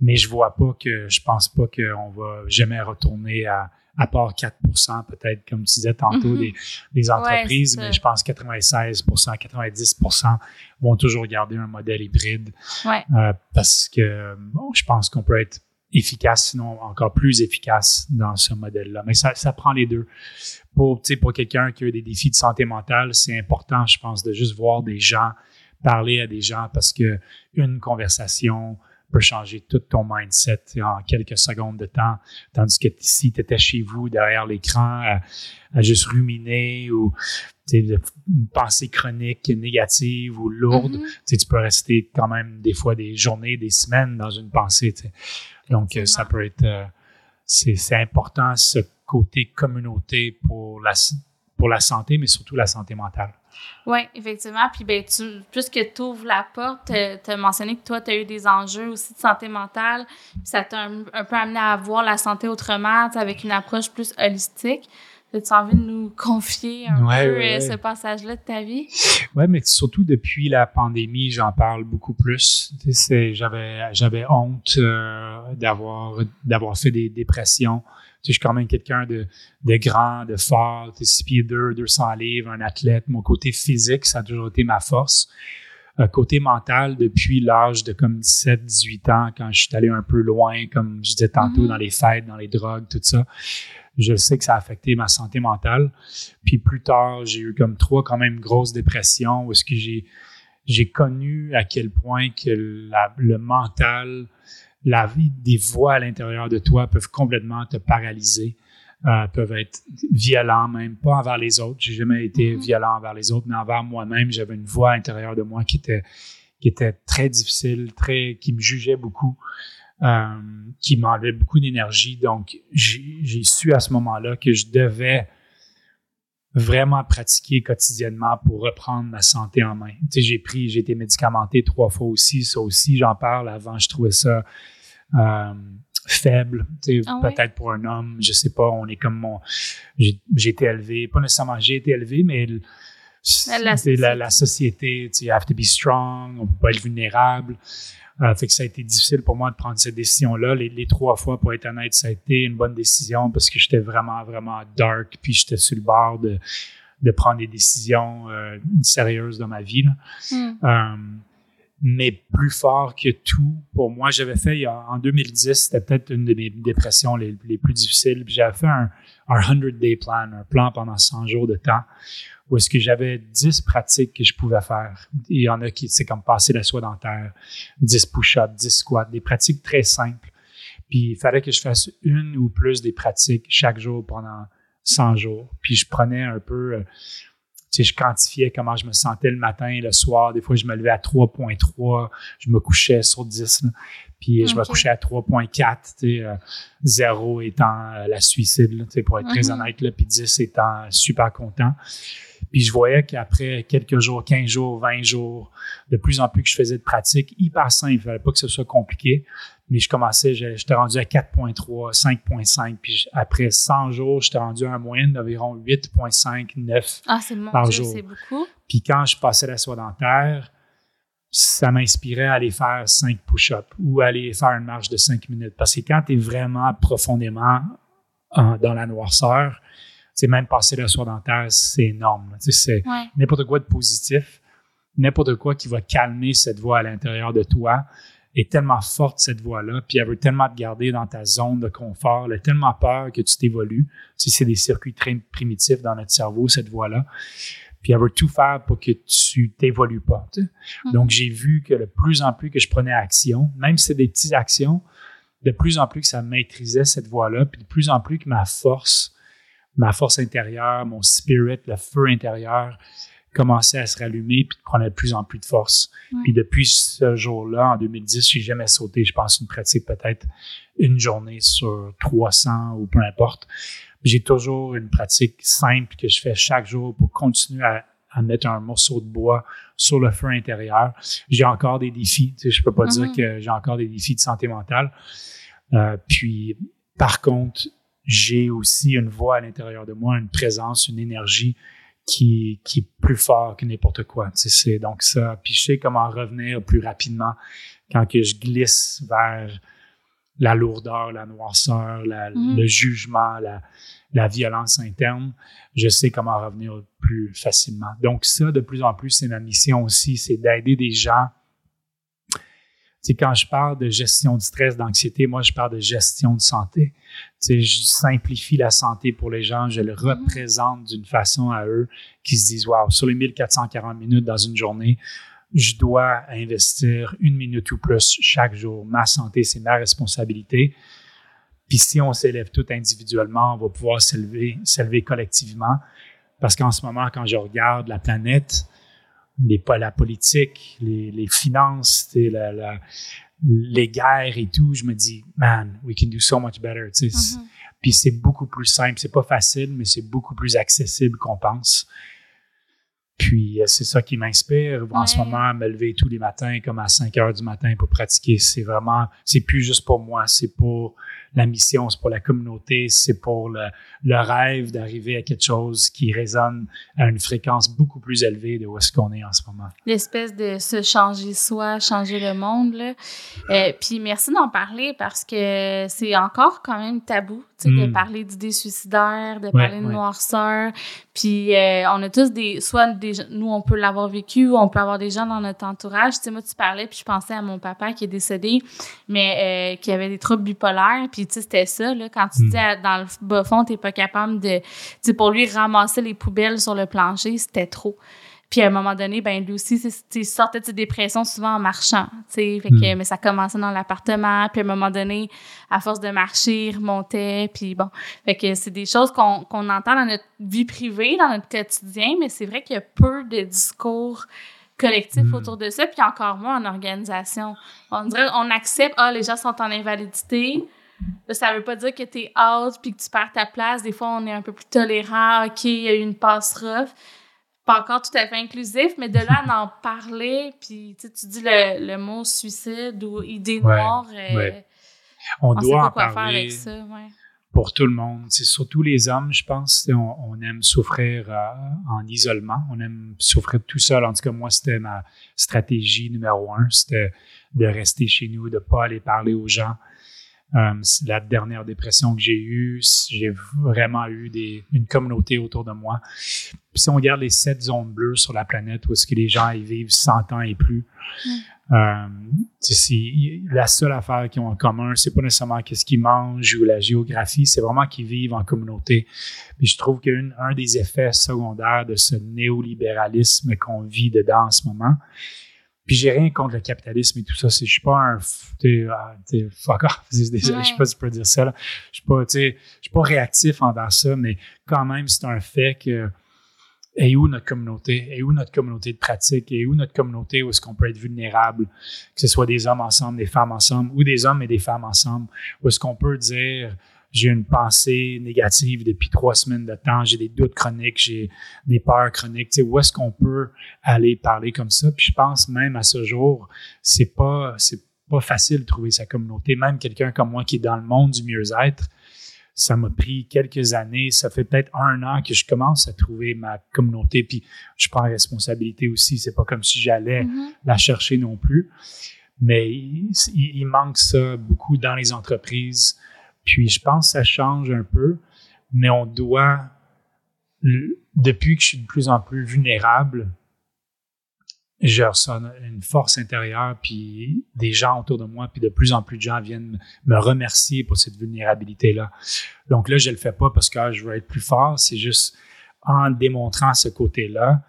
A: Mais je vois pas que, je pense pas qu'on va jamais retourner à, à part 4% peut-être, comme tu disais tantôt,
B: Mhm.
A: des, des entreprises, mais je pense 96% 90% vont toujours garder un modèle hybride
B: Ouais.
A: euh, parce que bon, je pense qu'on peut être efficace, sinon encore plus efficace dans ce modèle-là. Mais ça, ça prend les deux. Pour, pour quelqu'un qui a des défis de santé mentale, c'est important, je pense, de juste voir des gens, parler à des gens parce que une conversation peut changer tout ton mindset en quelques secondes de temps. Tandis que si tu étais chez vous, derrière l'écran, à, à juste ruminer ou de- une pensée chronique négative ou lourde,
B: Mhm.
A: tu peux rester quand même des fois des journées, des semaines dans une pensée. Donc, euh, ça peut être... euh, c'est c'est important ce côté communauté pour la, pour la santé, mais surtout la santé mentale.
B: Oui, effectivement. Puis, ben, tu, puisque tu ouvres la porte, tu as mentionné que toi, tu as eu des enjeux aussi de santé mentale. Puis, ça t'a un, un peu amené à voir la santé autrement, avec une approche plus holistique. As-tu envie de nous confier un
A: Ouais,
B: peu
A: ouais,
B: euh, ce passage-là de ta vie?
A: Ouais, mais surtout depuis la pandémie, j'en parle beaucoup plus. J'avais, j'avais honte euh, d'avoir, d'avoir fait des dépressions. Je suis quand même quelqu'un de, de grand, de fort, tu sais, 6 pieds 2, 200 livres, un athlète. Mon côté physique, ça a toujours été ma force. Euh, côté mental, depuis l'âge de comme 17, 18 ans, quand je suis allé un peu loin, comme je disais tantôt,
B: Mhm.
A: dans les fêtes, dans les drogues, tout ça, je sais que ça a affecté ma santé mentale. Puis plus tard, j'ai eu comme trois quand même grosses dépressions où est-ce que j'ai j'ai connu à quel point que la- le mental, la vie, des voix à l'intérieur de toi peuvent complètement te paralyser, euh, peuvent être violents même, pas envers les autres. J'ai jamais été
B: Mhm.
A: violent envers les autres, mais envers moi-même, j'avais une voix à l'intérieur de moi qui était qui était très difficile, très qui me jugeait beaucoup, euh, qui m'enlevait beaucoup d'énergie. Donc j'ai su à ce moment-là que je devais vraiment pratiquer quotidiennement pour reprendre ma santé en main. Tu sais, j'ai pris, j'ai été médicamenté trois fois aussi, ça aussi, j'en parle. Avant, je trouvais ça euh, faible, tu sais,
B: Ah ouais?
A: peut-être pour un homme, je sais pas, on est comme mon... J'ai été élevé, pas nécessairement j'ai été élevé, mais
B: La
A: c'est la,
B: société.
A: la société, tu have to be strong, on peut pas être vulnérable. Euh, fait que ça a été difficile pour moi de prendre cette décision-là. Les, les trois fois, pour être honnête, ça a été une bonne décision parce que j'étais vraiment, vraiment dark, puis j'étais sur le bord de, de prendre des décisions euh, sérieuses dans ma vie. là.
B: Hmm.
A: Mais plus fort que tout, pour moi, j'avais fait en 2010, c'était peut-être une de mes dépressions les, plus difficiles. J'avais fait un, un 100-day plan, un plan pendant 100 jours de temps, où est-ce que j'avais 10 pratiques que je pouvais faire. Il y en a qui, c'est comme passer la soie dentaire, 10 push-ups, 10 squats, des pratiques très simples. Puis il fallait que je fasse une ou plus des pratiques chaque jour pendant 100 jours. Puis je prenais un peu, euh, tu sais, je quantifiais comment je me sentais le matin et le soir. Des fois, je me levais à 3.3, je me couchais sur 10. là. Puis je me couchais à 3.4, tu sais, euh, 0 étant euh, la suicide, là, tu sais, pour être très
B: Mhm.
A: honnête, là, puis 10 étant super content. Puis je voyais qu'après quelques jours, 15 jours, 20 jours, de plus en plus que je faisais de pratique, hyper simple, il fallait pas que ce soit compliqué, mais je commençais, je- j'étais rendu à 4.3, 5.5, puis après 100 jours, j'étais rendu à un moyenne d'environ 8.5, 9.
B: Ah,
A: Par
B: Dieu,
A: jour.
B: c'est beaucoup.
A: Puis quand je passais la soie dentaire, ça m'inspirait à aller faire 5 push-ups ou aller faire une marche de 5 minutes. Parce que quand tu es vraiment profondément en- dans la noirceur, c'est même passer la soie dentaire, c'est énorme. C'est
B: Ouais.
A: n'importe quoi de positif, n'importe quoi qui va calmer cette voix à l'intérieur de toi est tellement forte, cette voix-là, puis elle veut tellement te garder dans ta zone de confort, elle a tellement peur que tu t'évolues. Tu sais, c'est des circuits très primitifs dans notre cerveau, cette voix-là. Puis elle veut tout faire pour que tu t'évolues pas. tu sais.
B: Mhm.
A: Donc, j'ai vu que de plus en plus que je prenais action, même si c'est des petites actions, de plus en plus que ça maîtrisait cette voix-là, puis de plus en plus que ma force, ma force intérieure, mon spirit, le feu intérieur commençait à se rallumer, puis prenait de plus en plus de force.
B: Ouais.
A: Puis depuis ce jour-là, en 2010, j'ai jamais sauté, je pense, une pratique peut-être une journée sur 300 ou peu importe. J'ai toujours une pratique simple que je fais chaque jour pour continuer à, à mettre un morceau de bois sur le feu intérieur. J'ai encore des défis. Tu sais, je peux pas
B: Mhm.
A: dire que j'ai encore des défis de santé mentale. Euh, puis, par contre, j'ai aussi une voix à l'intérieur de moi, une présence, une énergie qui, qui est plus fort que n'importe quoi. Tu sais, c'est donc ça. Puis je sais comment revenir plus rapidement quand que je glisse vers la lourdeur, la noirceur,
B: Mhm.
A: le jugement, la, la violence interne, je sais comment revenir plus facilement. Donc ça, de plus en plus, c'est ma mission aussi, c'est d'aider des gens. Sais, quand je parle de gestion du stress, d'anxiété, moi, je parle de gestion de santé. Tu sais, je simplifie la santé pour les gens, je le représente d'une façon à eux qui se disent, wow, sur les 1440 minutes dans une journée, je dois investir une minute ou plus chaque jour. Ma santé, c'est ma responsabilité. Puis si on s'élève tout individuellement, on va pouvoir s'élever, s'élever collectivement. Parce qu'en ce moment, quand je regarde la planète, les, la politique, les, les finances, la, la, les guerres et tout, je me dis, man, we can do so much better. Sais.
B: Mhm.
A: Puis c'est beaucoup plus simple. C'est pas facile, mais c'est beaucoup plus accessible qu'on pense. Puis euh, c'est ça qui m'inspire en ce moment me lever tous les matins comme à 5 heures du matin pour pratiquer. C'est vraiment, c'est plus juste pour moi, c'est pour la mission, c'est pour la communauté, c'est pour le, le rêve d'arriver à quelque chose qui résonne à une fréquence beaucoup plus élevée de où est-ce qu'on est en ce moment.
B: L'espèce de se changer soi, changer le monde. Là. Euh, puis merci d'en parler parce que c'est encore quand même tabou de
A: Mm.
B: parler d'idées suicidaires, de
A: Ouais,
B: parler de
A: ouais.
B: noirceur. Puis euh, on a tous des. Soit des, nous, on peut l'avoir vécu ou on peut avoir des gens dans notre entourage. Tu sais, moi, tu parlais, puis je pensais à mon papa qui est décédé, mais euh, qui avait des troubles bipolaires. Puis tu sais, c'était ça. Là, quand tu
A: Mm.
B: dis à- dans le bas fond, t'es pas capable de. Tu sais, pour lui, ramasser les poubelles sur le plancher, c'était trop. Puis à un moment donné, ben lui aussi, tu il sortait de ses dépressions souvent en marchant. tu sais. Fait que,
A: Mm.
B: Mais ça commençait dans l'appartement. Puis à un moment donné, à force de marcher, il remontait. Puis bon. Fait que c'est des choses qu'on qu'on entend dans notre vie privée, dans notre quotidien, mais c'est vrai qu'il y a peu de discours collectifs
A: Mm.
B: autour de ça, puis encore moins en organisation. On dirait, on accepte, ah, les gens sont en invalidité. Ça veut pas dire que t'es out puis que tu perds ta place. Des fois, on est un peu plus tolérant. OK, il y a eu une passe rough. Pas encore tout à fait inclusif, mais de là à en parler, puis tu dis le, le mot suicide ou idée noire, euh,
A: ouais. On,
B: on sait
A: doit
B: pas
A: en
B: quoi faire
A: parler
B: avec ça. Ouais.
A: pour tout le monde. C'est surtout les hommes, je pense. On, on aime souffrir euh, en isolement. On aime souffrir tout seul. En tout cas, moi, c'était ma stratégie numéro un. C'était de rester chez nous, de pas aller parler aux gens. Euh, la dernière dépression que j'ai eue, j'ai vraiment eu des, une communauté autour de moi. Puis si on regarde les sept zones bleues sur la planète où est-ce que les gens y vivent 100 ans et plus, euh, c'est- la seule affaire qu'ils ont en commun, c'est pas nécessairement qu'est-ce qu'ils mangent ou la géographie, c'est vraiment qu'ils vivent en communauté. Puis je trouve qu'un des effets secondaires de ce néolibéralisme qu'on vit dedans en ce moment, puis j'ai rien contre le capitalisme et tout ça. Je suis pas un ah, fuck off. Désolé, je sais pas si je peux dire ça. là. Je suis pas, suis pas réactif envers ça, mais quand même, c'est un fait que et où notre communauté? Et où notre communauté de pratique? Et où notre communauté où est-ce qu'on peut être vulnérable? Que ce soit des hommes ensemble, des femmes ensemble, ou des hommes et des femmes ensemble. Où est-ce qu'on peut dire, j'ai une pensée négative depuis trois semaines de temps, j'ai des doutes chroniques, j'ai des peurs chroniques. Tu sais, où est-ce qu'on peut aller parler comme ça? Puis je pense même à ce jour, c'est pas, c'est pas facile de trouver sa communauté. Même quelqu'un comme moi qui est dans le monde du mieux-être, ça m'a pris quelques années. Ça fait peut-être un an que je commence à trouver ma communauté. Puis je prends responsabilité aussi. C'est pas comme si j'allais
B: Mhm.
A: la chercher non plus. Mais il manque ça beaucoup dans les entreprises. Puis je pense que ça change un peu, mais on doit, depuis que je suis de plus en plus vulnérable, je ressens une force intérieure, puis des gens autour de moi, puis de plus en plus de gens viennent me remercier pour cette vulnérabilité-là. Donc là, je le fais pas parce que ah, je veux être plus fort, c'est juste en démontrant ce côté-là,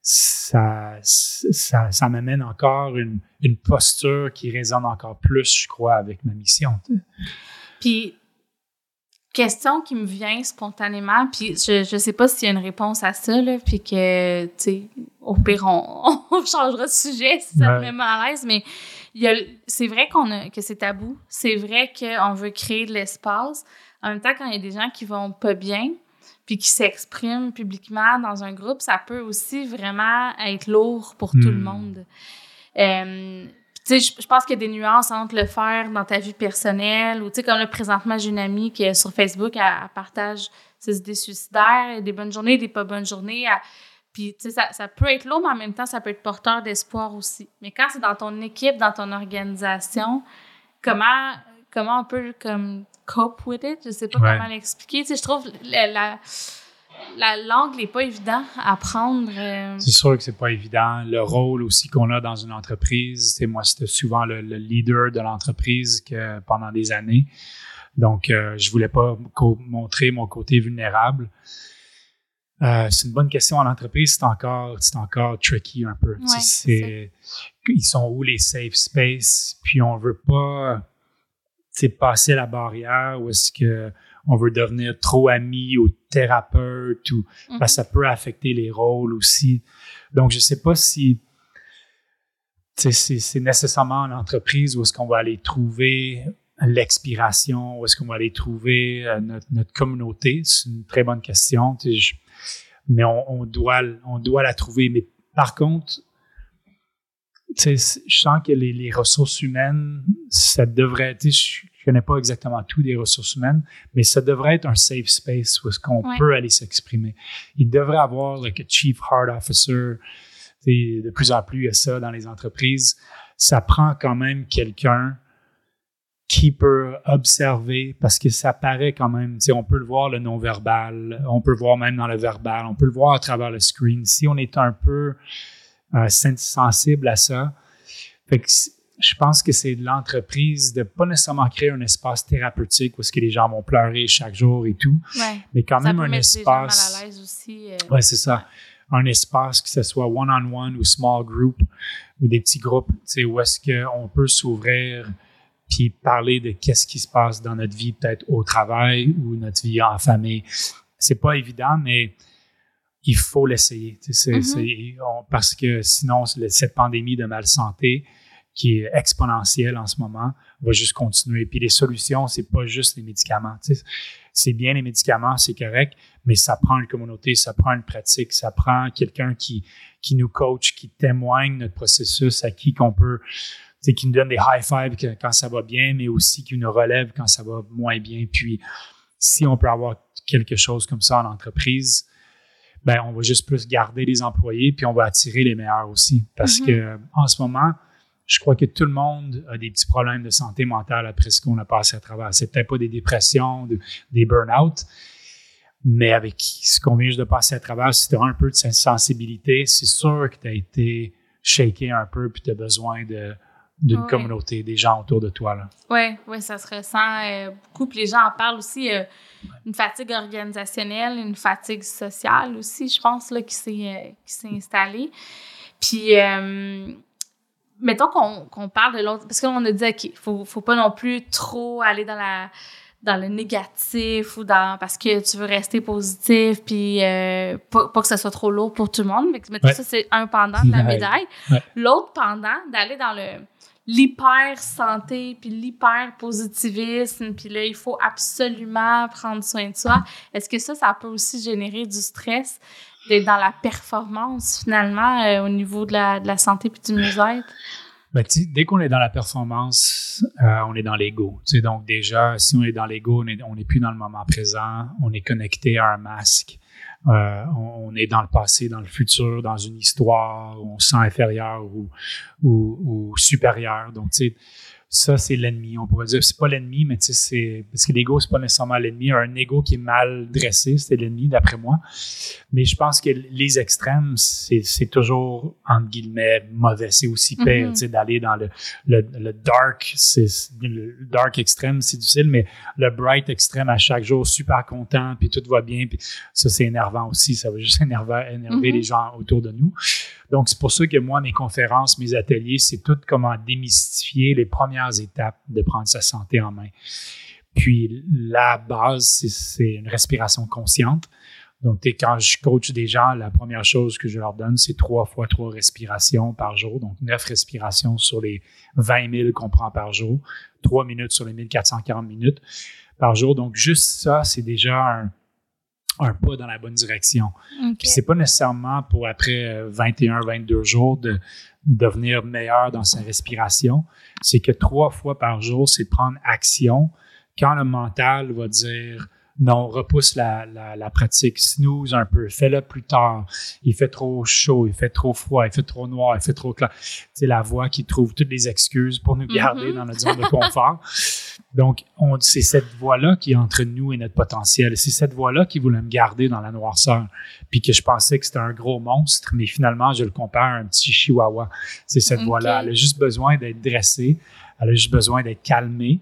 A: ça, ça, ça m'amène encore une, une posture qui résonne encore plus, je crois, avec ma mission.
B: Puis, question qui me vient spontanément, puis je, je sais pas s'il y a une réponse à ça, là, puis que, tu sais, au pire, on, on changera de sujet si ça
A: Ouais.
B: te met mal à l'aise, mais il y a- c'est vrai qu'on a, que c'est tabou, c'est vrai qu'on veut créer de l'espace. En même temps, quand il y a des gens qui vont pas bien, puis qui s'expriment publiquement dans un groupe, ça peut aussi vraiment être lourd pour tout le
A: Hmm.
B: monde. Euh, tu sais, je, je pense qu'il y a des nuances entre le faire dans ta vie personnelle ou, tu sais, comme là, présentement, j'ai une amie qui est sur Facebook, elle, elle partage ses idées suicidaires, des bonnes journées, des pas bonnes journées. elle- puis, tu sais, ça, ça peut être lourd, mais en même temps, ça peut être porteur d'espoir aussi. Mais quand c'est dans ton équipe, dans ton organisation, comment, comment on peut comme cope with it? Je sais pas comment l'expliquer. Tu sais, je trouve la, la, langue n'est pas évident à apprendre. Euh.
A: C'est sûr que c'est pas évident. Le rôle aussi qu'on a dans une entreprise, c'est moi, c'était souvent le, leader de l'entreprise que pendant des années. Donc, euh, je voulais pas montrer mon côté vulnérable. Euh, c'est une bonne question en entreprise, c'est encore, c'est encore tricky un peu. ils sont où les safe space, puis on veut pas passer la barrière ou est-ce que on veut devenir trop ami ou thérapeute ou mm ça peut affecter les rôles aussi. Donc je sais pas si c'est nécessairement une entreprise où est-ce qu'on va aller trouver l'expiration, où est-ce qu'on va aller trouver euh, notre, communauté. C'est une très bonne question. mais on, doit, on doit la trouver. Mais par contre, je sens que les, ressources humaines, ça devrait être, je, je connais pas exactement tout des ressources humaines, mais ça devrait être un safe space où est-ce qu'on peut aller s'exprimer. Il devrait avoir like, un chief heart officer. De plus en plus, il y a ça dans les entreprises. Ça prend quand même quelqu'un qui peut observer parce que ça paraît quand même, on peut le voir le non-verbal, on peut le voir même dans le verbal, on peut le voir à travers le screen. Si on est un peu euh, sensible à ça, fait que je pense que c'est de l'entreprise de pas nécessairement créer un espace thérapeutique où ce que les gens vont pleurer chaque jour et tout, mais quand même un espace.
B: Mal à aussi.
A: Euh. Ouais, c'est ça. Un espace que ce soit one-on-one ou small group ou des petits groupes, tu sais, où est-ce qu'on peut s'ouvrir puis parler de qu'est-ce qui se passe dans notre vie, peut-être au travail ou notre vie en famille. C'est pas évident, mais il faut l'essayer. Mm-hmm. parce que sinon, cette pandémie de malsanté, qui est exponentielle en ce moment, va juste continuer. Puis les solutions, c'est pas juste les médicaments. C'est bien les médicaments, c'est correct, mais ça prend une communauté, ça prend une pratique, ça prend quelqu'un qui, qui nous coach, qui témoigne notre processus, à qui qu'on peut, qui nous donne des high fives quand ça va bien, mais aussi qui nous relève quand ça va moins bien. Puis si on peut avoir quelque chose comme ça en entreprise, ben on va juste plus garder les employés, puis on va attirer les meilleurs aussi. Parce mm-hmm. que en ce moment, je crois que tout le monde a des petits problèmes de santé mentale après ce qu'on a passé à travers. C'est peut-être pas des dépressions, des burn-out, mais avec ce qu'on vient de passer à travers, si tu as un peu de sensibilité, c'est sûr que tu as été shaké un peu puis tu as besoin de d'une communauté, des gens autour de toi.
B: Oui, oui, ça se ressent euh, beaucoup. Puis les gens en parlent aussi. Euh, une fatigue organisationnelle, une fatigue sociale aussi, je pense, là, qui s'est euh, installée. Puis mettons qu'on parle de l'autre, parce qu'on a dit, OK, faut, faut pas non plus trop aller dans la dans le négatif ou dans parce que tu veux rester positif puis euh, pas, que ça soit trop lourd pour tout le monde mais, ça c'est un pendant de la médaille. L'autre pendant d'aller dans le l'hyper santé puis l'hyper positivisme puis là il faut absolument prendre soin de soi. Est-ce que ça ça peut aussi générer du stress? D'être dans la performance finalement euh, au niveau de la, de la santé puis du mieux-être?
A: Ben, dès qu'on est dans la performance, euh, on est dans l'ego. Donc déjà, si on est dans l'ego, on n'est plus dans le moment présent, on est connecté à un masque. Euh, on, est dans le passé, dans le futur, dans une histoire, où on se sent inférieur ou, ou, ou supérieur. Donc, tu sais, ça, c'est l'ennemi. On pourrait dire, c'est pas l'ennemi, mais tu sais, c'est, parce que l'ego, c'est pas nécessairement l'ennemi. Un ego qui est mal dressé, c'est l'ennemi, d'après moi. Mais je pense que les extrêmes, c'est, toujours, entre guillemets, mauvais. C'est aussi pire, mm-hmm. tu sais, d'aller dans le, le, dark, le dark extrême, c'est difficile, mais le bright extrême à chaque jour, super content, puis tout va bien, puis ça, c'est énervant aussi. Ça va juste énerver, énerver mm-hmm. les gens autour de nous. Donc, c'est pour ça que moi, mes conférences, mes ateliers, c'est tout comment démystifier les premières étapes de prendre sa santé en main. Puis, la base, c'est une respiration consciente. Donc, quand je coach des gens, la première chose que je leur donne, c'est trois fois trois respirations par jour. Donc, neuf respirations sur les 20 000 qu'on prend par jour, trois minutes sur les 1440 minutes par jour. Donc, juste ça, c'est déjà un, un pas dans la bonne direction. Puis c'est pas nécessairement pour après 21, euh, 22 jours de, devenir meilleur dans sa respiration. C'est que trois fois par jour, c'est prendre action quand le mental va dire Non, repousse la, la, la, pratique, snooze un peu, fais-le plus tard. Il fait trop chaud, il fait trop froid, il fait trop noir, il fait trop clair. C'est la voix qui trouve toutes les excuses pour nous garder
B: Mhm.
A: dans notre zone de confort. Donc, on, c'est cette voix-là qui est entre nous et notre potentiel. C'est cette voix-là qui voulait me garder dans la noirceur. Puis que je pensais que c'était un gros monstre, mais finalement, je le compare à un petit chihuahua. C'est cette voix-là. Elle a juste besoin d'être dressée. Elle a juste besoin d'être calmée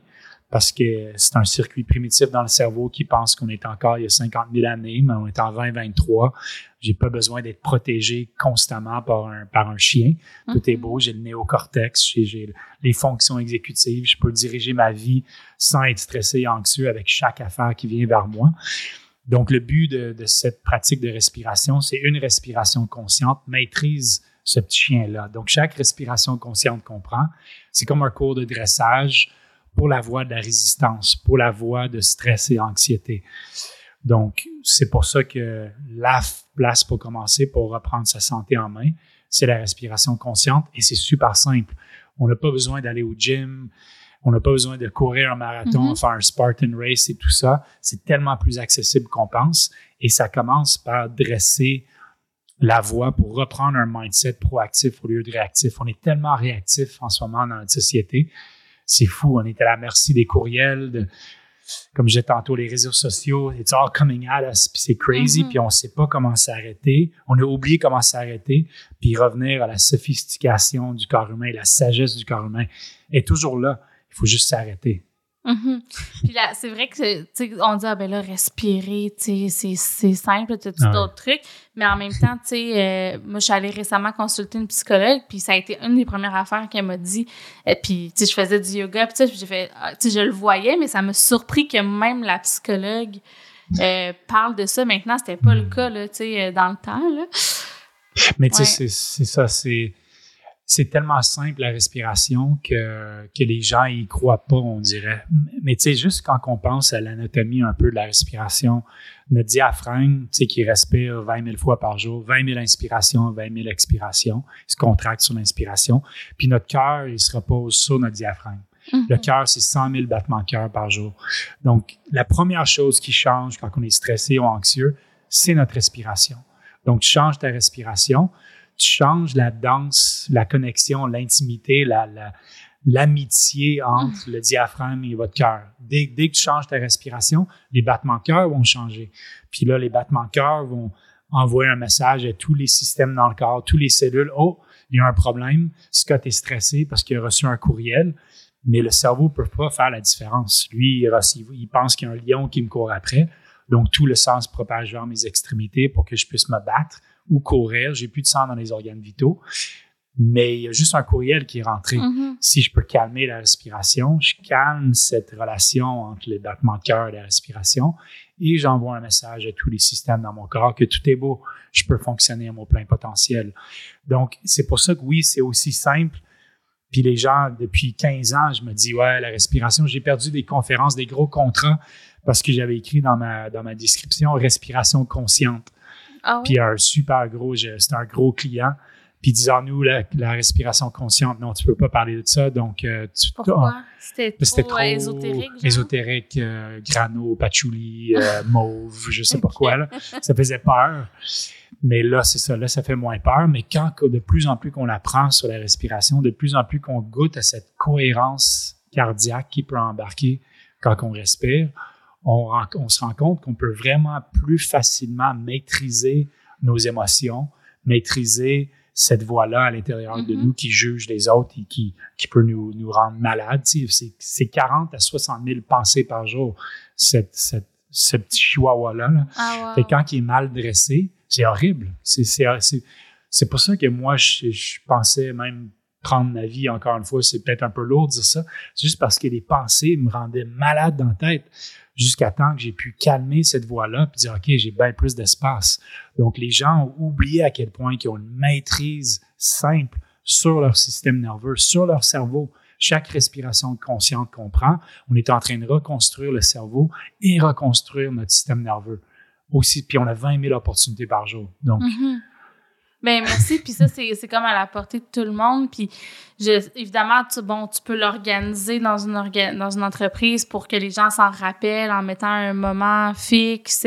A: parce que c'est un circuit primitif dans le cerveau qui pense qu'on est encore il y a 50 000 années, mais on est en 2023. J'ai pas besoin d'être protégé constamment par un, par un chien. Tout est
B: Mhm.
A: beau, j'ai le néocortex, j'ai, j'ai les fonctions exécutives, je peux diriger ma vie sans être stressé et anxieux avec chaque affaire qui vient vers moi. Donc, le but de, de cette pratique de respiration, c'est une respiration consciente, maîtrise ce petit chien-là. Donc, chaque respiration consciente qu'on prend, c'est comme un cours de dressage pour la voie de la résistance, pour la voie de stress et anxiété. Donc, c'est pour ça que la place pour commencer, pour reprendre sa santé en main, c'est la respiration consciente et c'est super simple. On n'a pas besoin d'aller au gym, on n'a pas besoin de courir un marathon,
B: Mhm.
A: faire un Spartan Race et tout ça. C'est tellement plus accessible qu'on pense et ça commence par dresser la voie pour reprendre un mindset proactif au lieu de réactif. On est tellement réactif en ce moment dans notre société. C'est fou. On est à la merci des courriels, de, comme je disais tantôt, les réseaux sociaux. It's all coming at us. Puis c'est crazy.
B: Mhm.
A: Puis on ne sait pas comment s'arrêter. On a oublié comment s'arrêter. Puis revenir à la sophistication du corps humain, la sagesse du corps humain est toujours là. Il faut juste s'arrêter.
B: Mhm. Puis là, c'est vrai que, tu sais, on dit, ah ben là, respirer, tu sais, c'est- simple, tu as
A: Ouais.
B: d'autres trucs? Mais en même temps, tu sais, euh, moi, je suis allée récemment consulter une psychologue, puis ça a été une des premières affaires qu'elle m'a dit. Et puis, tu sais, je faisais du yoga, puis tu sais, j'ai fait, ah, tu sais, je le voyais, mais ça m'a surpris que même la psychologue euh, parle de ça. Maintenant, c'était pas le cas, là, tu sais, euh, dans le temps, là.
A: Mais tu sais,
B: Ouais.
A: c'est ça, c'est c'est tellement simple la respiration que, que les gens y croient pas, on dirait. Mais tu sais, juste quand on pense à l'anatomie un peu de la respiration, notre diaphragme, tu sais, qui respire 20 000 fois par jour, 20 000 inspirations, 20 000 expirations, il se contracte sur l'inspiration. Puis notre cœur, il se repose sur notre diaphragme. Le
B: Mhm.
A: cœur, c'est 100 000 battements de cœur par jour. Donc, la première chose qui change quand on est stressé ou anxieux, c'est notre respiration. Donc, tu changes ta respiration, tu changes la danse, la connexion, l'intimité, la, la- l'amitié entre le diaphragme et votre cœur. Dès, dès que tu changes ta respiration, les battements de cœur vont changer. Puis là, les battements de cœur vont envoyer un message à tous les systèmes dans le corps, tous les cellules. Oh, il y a un problème. Scott est stressé parce qu'il a reçu un courriel mais le cerveau ne peut pas faire la différence. Lui, il, pense qu'il y a un lion qui me court après. Donc, tout le sang se propage vers mes extrémités pour que je puisse me battre ou courir. J'ai plus de sang dans les organes vitaux. Mais il y a juste un courriel qui est rentré.
B: Mhm.
A: Si je peux calmer la respiration, je calme cette relation entre les battements de cœur et la respiration et j'envoie un message à tous les systèmes dans mon corps que tout est beau. Je peux fonctionner à mon plein potentiel. Donc, c'est pour ça que oui, c'est aussi simple. Puis les gens, depuis 15 ans, je me dis, ouais, la respiration, j'ai perdu des conférences, des gros contrats parce que j'avais écrit dans ma, dans ma description respiration consciente.
B: Ah oui?
A: Puis un super gros, c'était un gros client. Puis disons-nous, la, la respiration consciente, non, tu peux pas parler de ça. Donc, euh, tu,
B: Pourquoi? C'était trop,
A: c'était trop
B: euh, ésotérique, genre?
A: ésotérique, euh, grano, patchouli, euh, mauve, je sais pas quoi. Là. Ça faisait peur. Mais là, c'est ça. Là, ça fait moins peur. Mais quand de plus en plus qu'on apprend sur la respiration, de plus en plus qu'on goûte à cette cohérence cardiaque qui peut embarquer quand on respire, on, se rend compte qu'on peut vraiment plus facilement maîtriser nos émotions, maîtriser cette voix-là à l'intérieur de
B: Mhm.
A: nous qui juge les autres et qui, qui peut nous, nous rendre malades. C'est c'est 40 à 60 000 pensées par jour, cette, cette- ce petit chihuahua-là. là.
B: Ah, wow.
A: quand il est mal dressé, c'est horrible. C'est- pour ça que moi, je, je pensais même prendre ma vie, encore une fois, c'est peut-être un peu lourd de dire ça, juste parce que les pensées me rendaient malade dans la tête jusqu'à temps que j'ai pu calmer cette voix-là puis dire, OK, j'ai bien plus d'espace. Donc, les gens ont oublié à quel point ils ont une maîtrise simple sur leur système nerveux, sur leur cerveau. Chaque respiration consciente qu'on prend, on est en train de reconstruire le cerveau et reconstruire notre système nerveux aussi. Puis on a 20 000 opportunités par jour. Donc,
B: Mhm. Ben merci. Puis ça, c'est comme à la portée de tout le monde. Puis je, évidemment, tu, bon, tu peux l'organiser dans une, dans une entreprise pour que les gens s'en rappellent en mettant un moment fixe.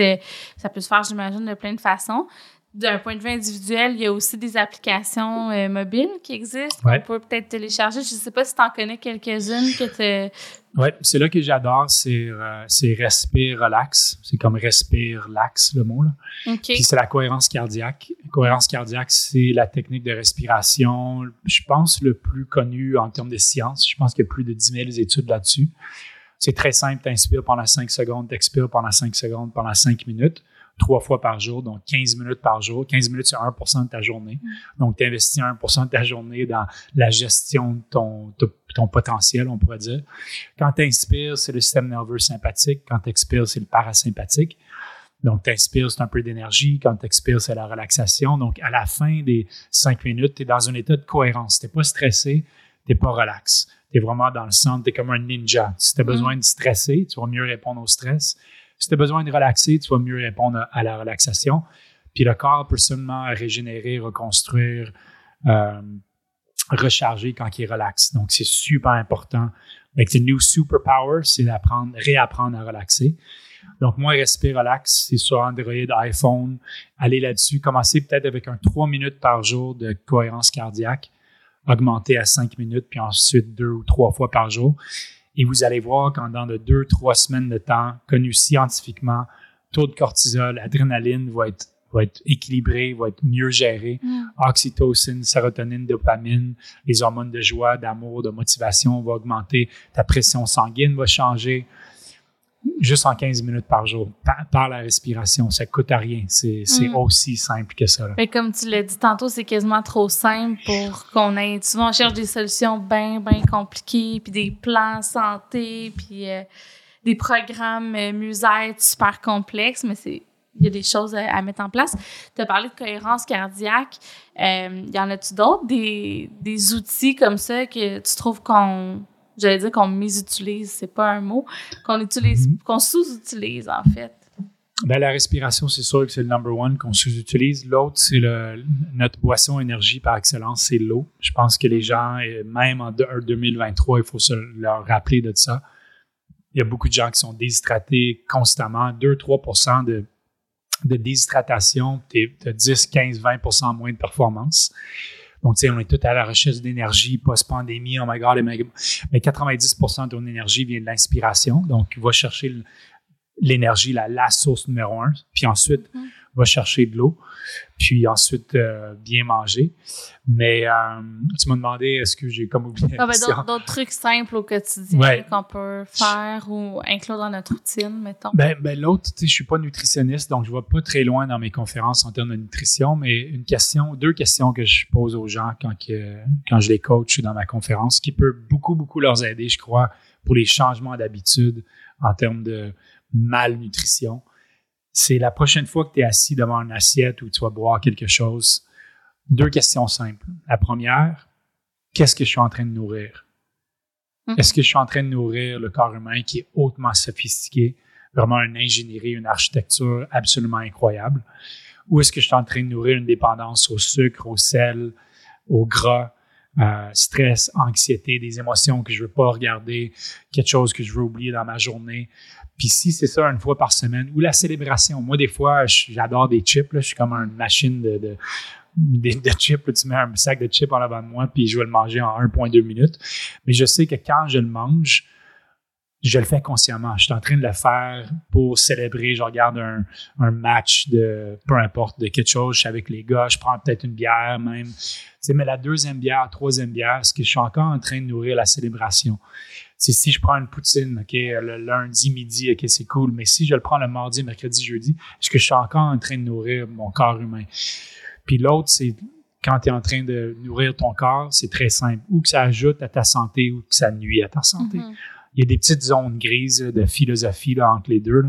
B: Ça peut se faire, j'imagine, de plein de façons d'un point de vue individuel, il y a aussi des applications euh, mobiles qui existent qu'on peut peut-être télécharger. Je ne sais pas si tu en connais quelques-unes que tu.
A: Oui, c'est là que j'adore, c'est euh, Respire Relax. C'est comme Respire Lax, le mot. Là. Puis c'est la cohérence cardiaque. La cohérence cardiaque, c'est la technique de respiration, je pense, le plus connu en termes de science. Je pense qu'il y a plus de 10 000 études là-dessus. C'est très simple, tu inspires pendant 5 secondes, tu expires pendant 5 secondes, pendant 5 minutes trois fois par jour, donc 15 minutes par jour. 15 minutes, c'est 1% de ta journée. Mm. Donc, tu investis 1 de ta journée dans la gestion de ton, ton potentiel, on pourrait dire. Quand tu inspires, c'est le système nerveux sympathique. Quand tu expires, c'est le parasympathique. Donc, tu inspires, c'est un peu d'énergie. Quand tu expires, c'est la relaxation. Donc, à la fin des cinq minutes, tu es dans un état de cohérence. Tu n'es pas stressé, tu n'es pas relax. Tu es vraiment dans le centre, tu es comme un ninja. Si tu as mm. besoin de stresser, tu vas mieux répondre au stress. Si tu as besoin de relaxer, tu vas mieux répondre à la relaxation. Puis le corps peut seulement régénérer, reconstruire, euh, recharger quand il relaxe. Donc, c'est super important. Avec the new superpower, c'est d'apprendre, réapprendre à relaxer. Donc, moi, Respire Relax, c'est sur Android, iPhone. Allez là-dessus. Commencez peut-être avec un 3 minutes par jour de cohérence cardiaque, augmenter à 5 minutes, puis ensuite deux ou trois fois par jour. Et vous allez voir qu'en dans de deux, trois semaines de temps, connu scientifiquement, taux de cortisol, adrénaline va être, va être équilibré, va être mieux géré. Mm. Oxytocine, sérotonine, dopamine, les hormones de joie, d'amour, de motivation vont augmenter. Ta pression sanguine va changer juste en 15 minutes par jour, par, la respiration. Ça coûte à rien. C'est mm. aussi simple que ça.
B: Mais comme tu l'as dit tantôt, c'est quasiment trop simple pour qu'on ait. Souvent, on cherche des solutions bien, bien compliquées, puis des plans santé, puis euh, des programmes euh, musette super complexes, mais c'est. Il y a des choses à, mettre en place. Tu as parlé de cohérence cardiaque. Euh, y en a-tu d'autres, des, des outils comme ça que tu trouves qu'on J'allais dire qu'on mésutilise, c'est pas un mot, qu'on utilise, mhm. qu'on sous-utilise en fait.
A: Ben, la respiration, c'est sûr que c'est le number one qu'on sous-utilise. L'autre, c'est notre boisson énergie par excellence, c'est l'eau. Je pense que les gens, même en 2023, il faut se leur rappeler de ça. Il y a beaucoup de gens qui sont déshydratés constamment. 2-3 de, de déshydratation, tu as 10, 15, 20 moins de performance. Donc, tu sais, on est tous à la recherche d'énergie post-pandémie. Oh my God, mais 90% de ton énergie vient de l'inspiration. Donc, va chercher l'énergie, la, la source numéro un. Puis ensuite, mm va chercher de l'eau, puis ensuite euh, bien manger. Mais euh, tu m'as demandé, est-ce que j'ai comme oublié
B: ah, ben, D'autres trucs simples au quotidien qu'on peut faire ou inclure dans notre routine, mettons.
A: Ben, ben l'autre, tu sais, je suis pas nutritionniste, donc je vais pas très loin dans mes conférences en termes de nutrition, mais une question, deux questions que je pose aux gens quand, que, quand je les coach dans ma conférence, qui peut beaucoup, beaucoup leur aider, je crois, pour les changements d'habitude en termes de malnutrition c'est la prochaine fois que tu es assis devant une assiette ou tu vas boire quelque chose, deux questions simples. La première, qu'est-ce que je suis en train de nourrir? Hmm. Est-ce que je suis en train de nourrir le corps humain qui est hautement sophistiqué, vraiment une ingénierie, une architecture absolument incroyable? Ou est-ce que je suis en train de nourrir une dépendance au sucre, au sel, au gras, euh, stress, anxiété, des émotions que je veux pas regarder, quelque chose que je veux oublier dans ma journée, puis si c'est ça une fois par semaine, ou la célébration. Moi, des fois, j'adore des chips. Je suis comme une machine de, de, de, chips. tu mets un sac de chips en avant de moi, puis je vais le manger en 1,2 minutes. Mais je sais que quand je le mange, je le fais consciemment. Je suis en train de le faire pour célébrer. Je regarde un, match de peu importe de quelque chose. Je suis avec les gars, je prends peut-être une bière même. Mais la deuxième bière, troisième bière, est-ce que je suis encore en train de nourrir la célébration? si je prends une poutine, OK, le lundi, midi, OK, c'est cool, mais si je le prends le mardi, mercredi, jeudi, est-ce que je suis encore en train de nourrir mon corps humain? Puis l'autre, c'est quand tu es en train de nourrir ton corps, c'est très simple. Ou que ça ajoute à ta santé ou que ça nuit à ta santé. Mm-hmm. Il y a des petites zones grises de philosophie entre les deux,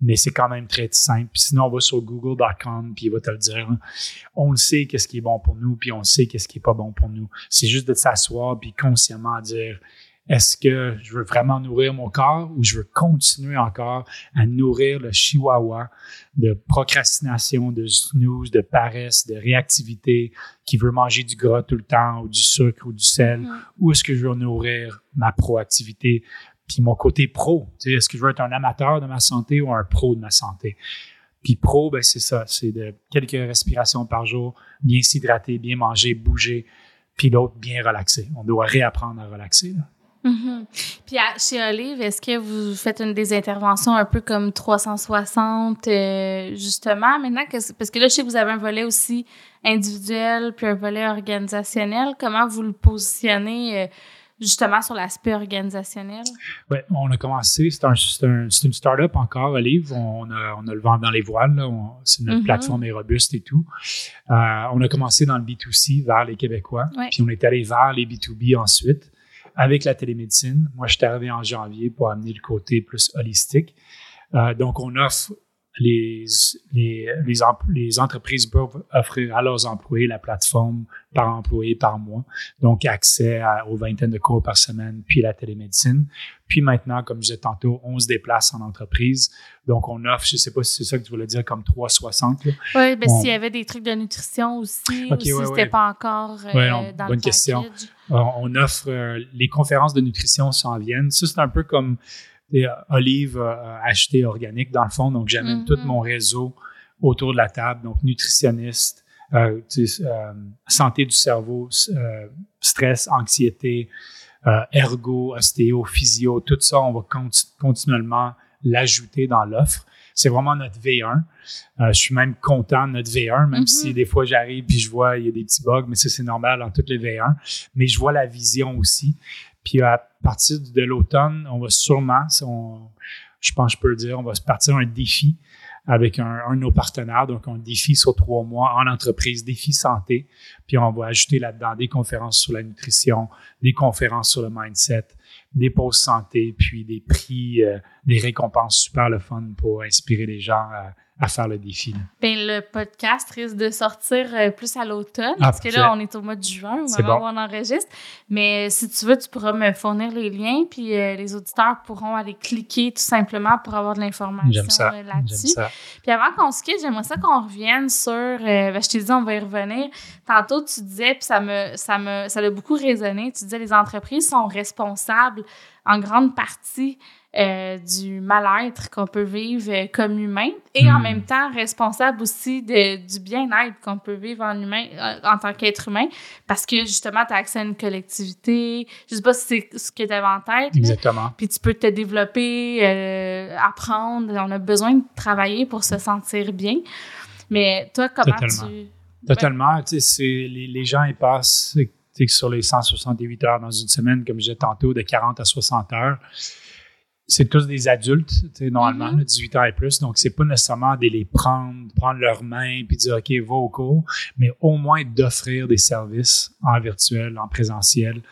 A: mais c'est quand même très simple. Sinon, on va sur google.com, puis il va te le dire. On le sait qu'est-ce qui est bon pour nous, puis on sait qu'est-ce qui est pas bon pour nous. C'est juste de s'asseoir, puis consciemment dire est-ce que je veux vraiment nourrir mon corps ou je veux continuer encore à nourrir le chihuahua de procrastination, de snooze, de paresse, de réactivité, qui veut manger du gras tout le temps ou du sucre ou du sel, ou est-ce que je veux nourrir ma proactivité, puis mon côté pro? Est-ce que je veux être un amateur de ma santé ou un pro de ma santé? Puis pro, ben c'est ça, c'est de quelques respirations par jour, bien s'hydrater, bien manger, bouger, puis l'autre, bien relaxer. On doit réapprendre à relaxer.
B: Mm-hmm. Puis chez Olive, est-ce que vous faites une des interventions un peu comme 360, euh, justement, maintenant? Que, parce que là, je sais que vous avez un volet aussi individuel, puis un volet organisationnel. Comment vous le positionnez? Euh, justement sur l'aspect organisationnel?
A: Oui, on a commencé, c'est un, une start-up encore, Olive. On a, on a le vent dans les voiles, c'est notre mm-hmm. plateforme est robuste et tout. Euh, on a commencé dans le B2C vers les Québécois, puis on est allé vers les B2B ensuite avec la télémédecine. Moi, je suis arrivé en janvier pour amener le côté plus holistique. Euh, donc, on offre les, les, les, entreprises peuvent offrir à leurs employés la plateforme par employé par mois. Donc, accès aux vingtaines de cours par semaine, puis la télémédecine. Puis maintenant, comme je disais tantôt, on se déplace en entreprise. Donc, on offre, je ne sais pas si c'est ça que tu voulais dire, comme 360. Oui,
B: ben, s'il y avait des trucs de nutrition aussi, ou si c'était pas encore euh, dans bonne le question.
A: On offre euh, les conférences de nutrition s'en viennent. Ça, c'est un peu comme Olive euh, acheté organique dans le fond. Donc, j'amène tout mm-hmm. mon réseau autour de la table. Donc, nutritionniste, euh, euh, santé du cerveau, stress, anxiété, ergo, ostéo, physio, tout ça, on va continuellement l'ajouter dans l'offre. C'est vraiment notre V1. je suis même content de notre V1, même si mm-hmm. des fois j'arrive puis je vois il y a des petits bugs, mais ça c'est normal dans toutes les V1. Mais je vois la vision aussi. Puis à partir de l'automne, on va sûrement, je pense que je peux le dire, on va se partir un défi avec un, de nos partenaires, donc un défi sur trois mois en entreprise, défi santé. Puis on va ajouter là-dedans des conférences sur la nutrition, des conférences sur le mindset, des pauses santé, puis des prix, euh, des récompenses super le fun pour inspirer les gens à à faire le défi.
B: Ben, le podcast risque de sortir euh, plus à l'automne, ah, parce que là, on est au mois de juin, au moment où on enregistre. Mais si tu veux, tu pourras me fournir les liens, puis euh, les auditeurs pourront aller cliquer tout simplement pour avoir de l'information euh, là-dessus. Puis avant qu'on se quitte, j'aimerais ça qu'on revienne sur. Ben, je t'ai dit, on va y revenir. Tantôt, tu disais, puis ça me, ça me, ça a beaucoup résonné. Tu disais, les entreprises sont responsables en grande partie euh, du mal-être qu'on peut vivre euh, comme humain et en hmm. même temps responsable aussi de, du bien-être qu'on peut vivre en humain euh, en tant qu'être humain. Parce que justement tu as accès à une collectivité. Je sais pas si c'est ce que tu avais en tête
A: exactement.
B: Puis tu peux te développer apprendre. On a besoin de travailler pour se sentir bien. Mais toi comment
A: tu totalement. Tu sais les, les gens ils passent sur les 168 heures dans une semaine comme je disais tantôt de 40 à 60 heures c'est tous des adultes, normalement, 18 mm-hmm. ans et plus. Donc, c'est pas nécessairement de les prendre, prendre leurs mains puis dire, OK, va au cours, mais au moins d'offrir des services en virtuel, en présentiel,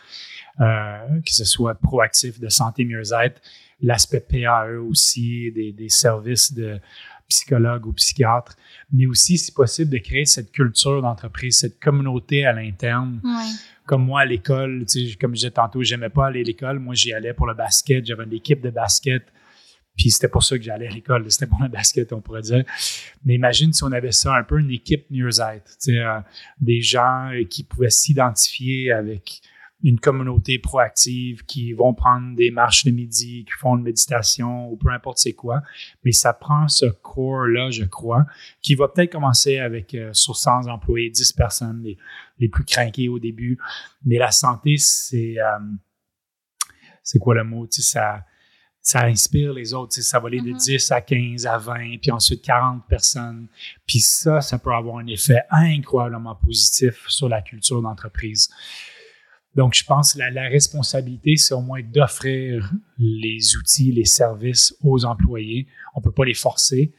A: euh, que ce soit proactif de santé mieux-être, l'aspect PAE aussi, des, des services de psychologue ou psychiatre, mais aussi, si possible, de créer cette culture d'entreprise, cette communauté à l'interne. Comme moi à l'école, comme je disais tantôt, j'aimais pas aller à l'école. Moi, j'y allais pour le basket. J'avais une équipe de basket. Puis c'était pour ça que j'allais à l'école. C'était pour le basket, on pourrait dire. Mais imagine si on avait ça, un peu une équipe mieux-être. Euh, des gens qui pouvaient s'identifier avec une communauté proactive qui vont prendre des marches de midi, qui font une méditation ou peu importe c'est quoi. Mais ça prend ce core-là, je crois, qui va peut-être commencer avec euh, sur 100 employés, 10 personnes, les, les plus craqués au début. Mais la santé, c'est euh, c'est quoi le mot? Tu sais, ça, ça inspire les autres. Tu sais, ça va aller de 10 mm-hmm. à 15 à 20, puis ensuite 40 personnes. Puis ça, ça peut avoir un effet incroyablement positif sur la culture d'entreprise. Donc, je pense que la, responsabilité, c'est au moins d'offrir les outils, les services aux employés. On ne peut pas les forcer,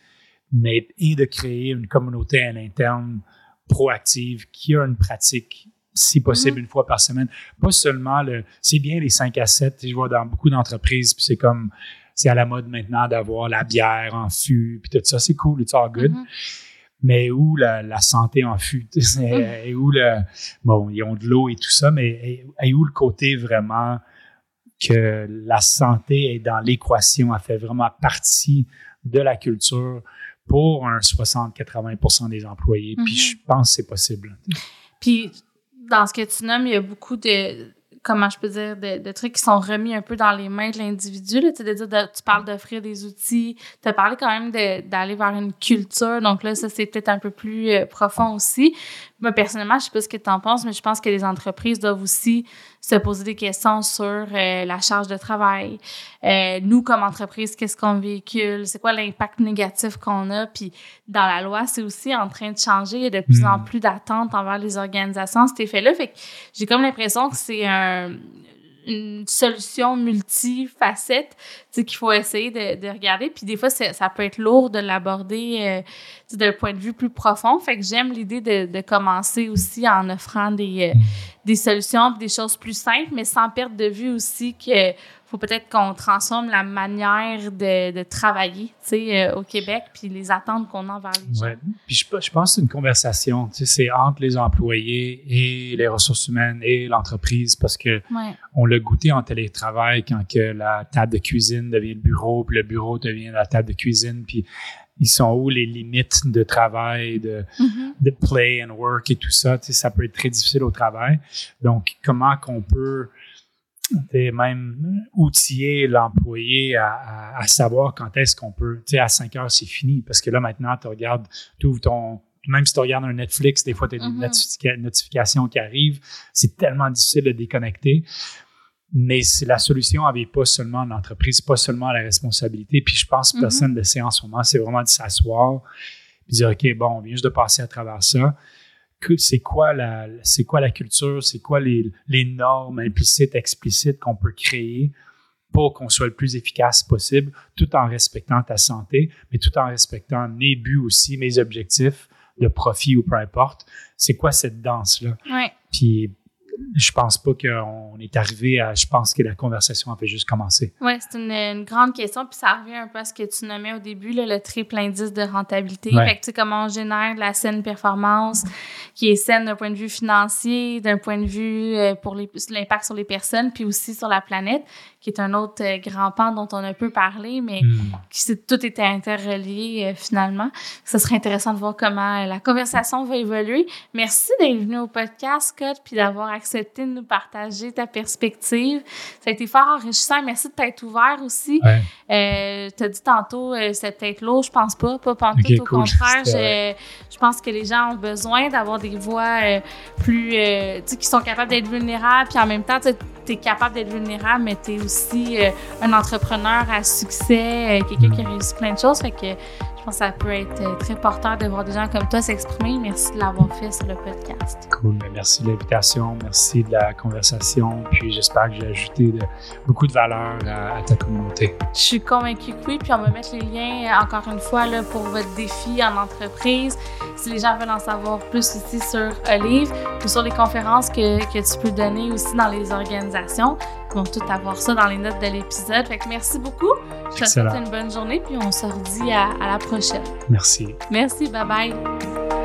A: mais et de créer une communauté à l'interne proactive qui a une pratique si possible mm-hmm. une fois par semaine. Pas seulement le, c'est bien les 5 à 7, je vois dans beaucoup d'entreprises, puis c'est comme, c'est à la mode maintenant d'avoir la bière en fût, puis tout ça, c'est cool, it's all good. Mm-hmm mais où la, santé en fut, et où le, bon, ils ont de l'eau et tout ça, mais et, où le côté vraiment que la santé est dans l'équation, elle fait vraiment partie de la culture pour un 60-80 des employés. Puis
B: Mhm.
A: je pense que c'est possible.
B: Puis, dans ce que tu nommes, il y a beaucoup de, comment je peux dire, de, trucs qui sont remis un peu dans les mains de l'individu. Tu de dire, tu parles d'offrir des outils. Tu as parlé quand même d'aller vers une culture. Donc là, ça, c'est peut-être un peu plus euh, profond aussi. Moi, personnellement, je sais pas ce que tu en penses, mais je pense que les entreprises doivent aussi se poser des questions sur euh, la charge de travail. Euh, nous, comme entreprise, qu'est-ce qu'on véhicule? C'est quoi l'impact négatif qu'on a? Puis dans la loi, c'est aussi en train de changer. Il y a de plus en
A: Mm.
B: plus d'attentes envers les organisations cet effet-là. Fait que j'ai comme l'impression que c'est un- une solution multifacette qu'il faut essayer de, de regarder. Puis des fois, ça peut être lourd de l'aborder euh, d'un point de vue plus profond. Fait que j'aime l'idée de, de commencer aussi en offrant des, euh, des solutions, des choses plus simples, mais sans perdre de vue aussi que faut peut-être qu'on transforme la manière de, de travailler, tu sais, euh, au Québec, puis les attentes qu'on a envers les gens.
A: Ouais. Puis je, je pense que c'est une conversation, tu sais, c'est entre les employés et les ressources humaines et l'entreprise parce que
B: Ouais.
A: on l'a goûté en télétravail quand que la table de cuisine devient le bureau, puis le bureau devient la table de cuisine, puis ils sont où les limites de travail, de,
B: Mhm.
A: de play and work et tout ça, tu sais, ça peut être très difficile au travail. Donc, comment qu'on peut tu sais, même outiller l'employé à, à- à savoir quand est-ce qu'on peut, tu sais, à 5 heures, c'est fini. Parce que là, maintenant, tu regardes, tu ton, même si tu regardes un Netflix, des fois, tu as des
B: Mhm.
A: notifica- notifications qui arrivent. C'est tellement difficile de déconnecter. Mais c'est la solution n'avait pas seulement l'entreprise, pas seulement la responsabilité. Puis je pense que
B: Mhm.
A: personne ne le sait en ce moment. C'est vraiment de s'asseoir puis dire, OK, bon, on vient juste de passer à travers ça. C'est quoi la, c'est quoi la culture? C'est quoi les, les normes implicites, explicites qu'on peut créer pour qu'on soit le plus efficace possible, tout en respectant ta santé, mais tout en respectant mes buts aussi, mes objectifs de profit ou peu importe. C'est quoi cette danse-là?
B: Ouais.
A: Puis je pense pas qu'on est arrivé à. Je pense que la conversation a fait juste commencer.
B: Oui, c'est une, une grande question. Puis ça revient un peu à ce que tu nommais au début, là, le triple indice de rentabilité.
A: Ouais.
B: Fait que, tu sais, comment on génère la saine performance qui est saine d'un point de vue financier, d'un point de vue euh, pour l'impact sur les personnes, puis aussi sur la planète, qui est un autre euh, grand pan dont on a peu parlé, mais
A: Hmm.
B: qui tout était interrelié euh, finalement. Ce serait intéressant de voir comment la conversation va évoluer. Merci d'être venu au podcast, Scott, puis d'avoir accepté de nous partager ta perspective. Ça a été fort enrichissant. Merci de t'être ouvert aussi.
A: Ouais.
B: Euh, tu as dit tantôt, euh, c'est peut-être lourd, je pense pas, pas pantoute,
A: Ok,
B: au
A: cool.
B: contraire. Je, je pense que les gens ont besoin d'avoir des voix euh, plus, euh, tu sais, qui sont capables d'être vulnérables, puis en même temps, tu es capable d'être vulnérable, mais tu es aussi euh, un entrepreneur à succès, quelqu'un qui a réussi plein de choses. Fait que pense que ça peut être euh, très porteur de voir des gens comme toi s'exprimer. Merci de l'avoir fait sur le podcast.
A: Cool. Mais Merci de l'invitation. Merci de la conversation. Puis j'espère que j'ai ajouté de- beaucoup de valeur à, à ta communauté.
B: Je suis convaincue que oui, puis on va mettre les liens, euh, encore une fois, là, pour votre défi en entreprise. Si les gens veulent en savoir plus aussi sur Olive ou sur les conférences que, que tu peux donner aussi dans les organisations, vont tout avoir ça dans les notes de l'épisode. Fait que merci beaucoup. Je te souhaite une bonne journée, puis on se redit à, à la prochaine.
A: Merci.
B: Merci, bye bye.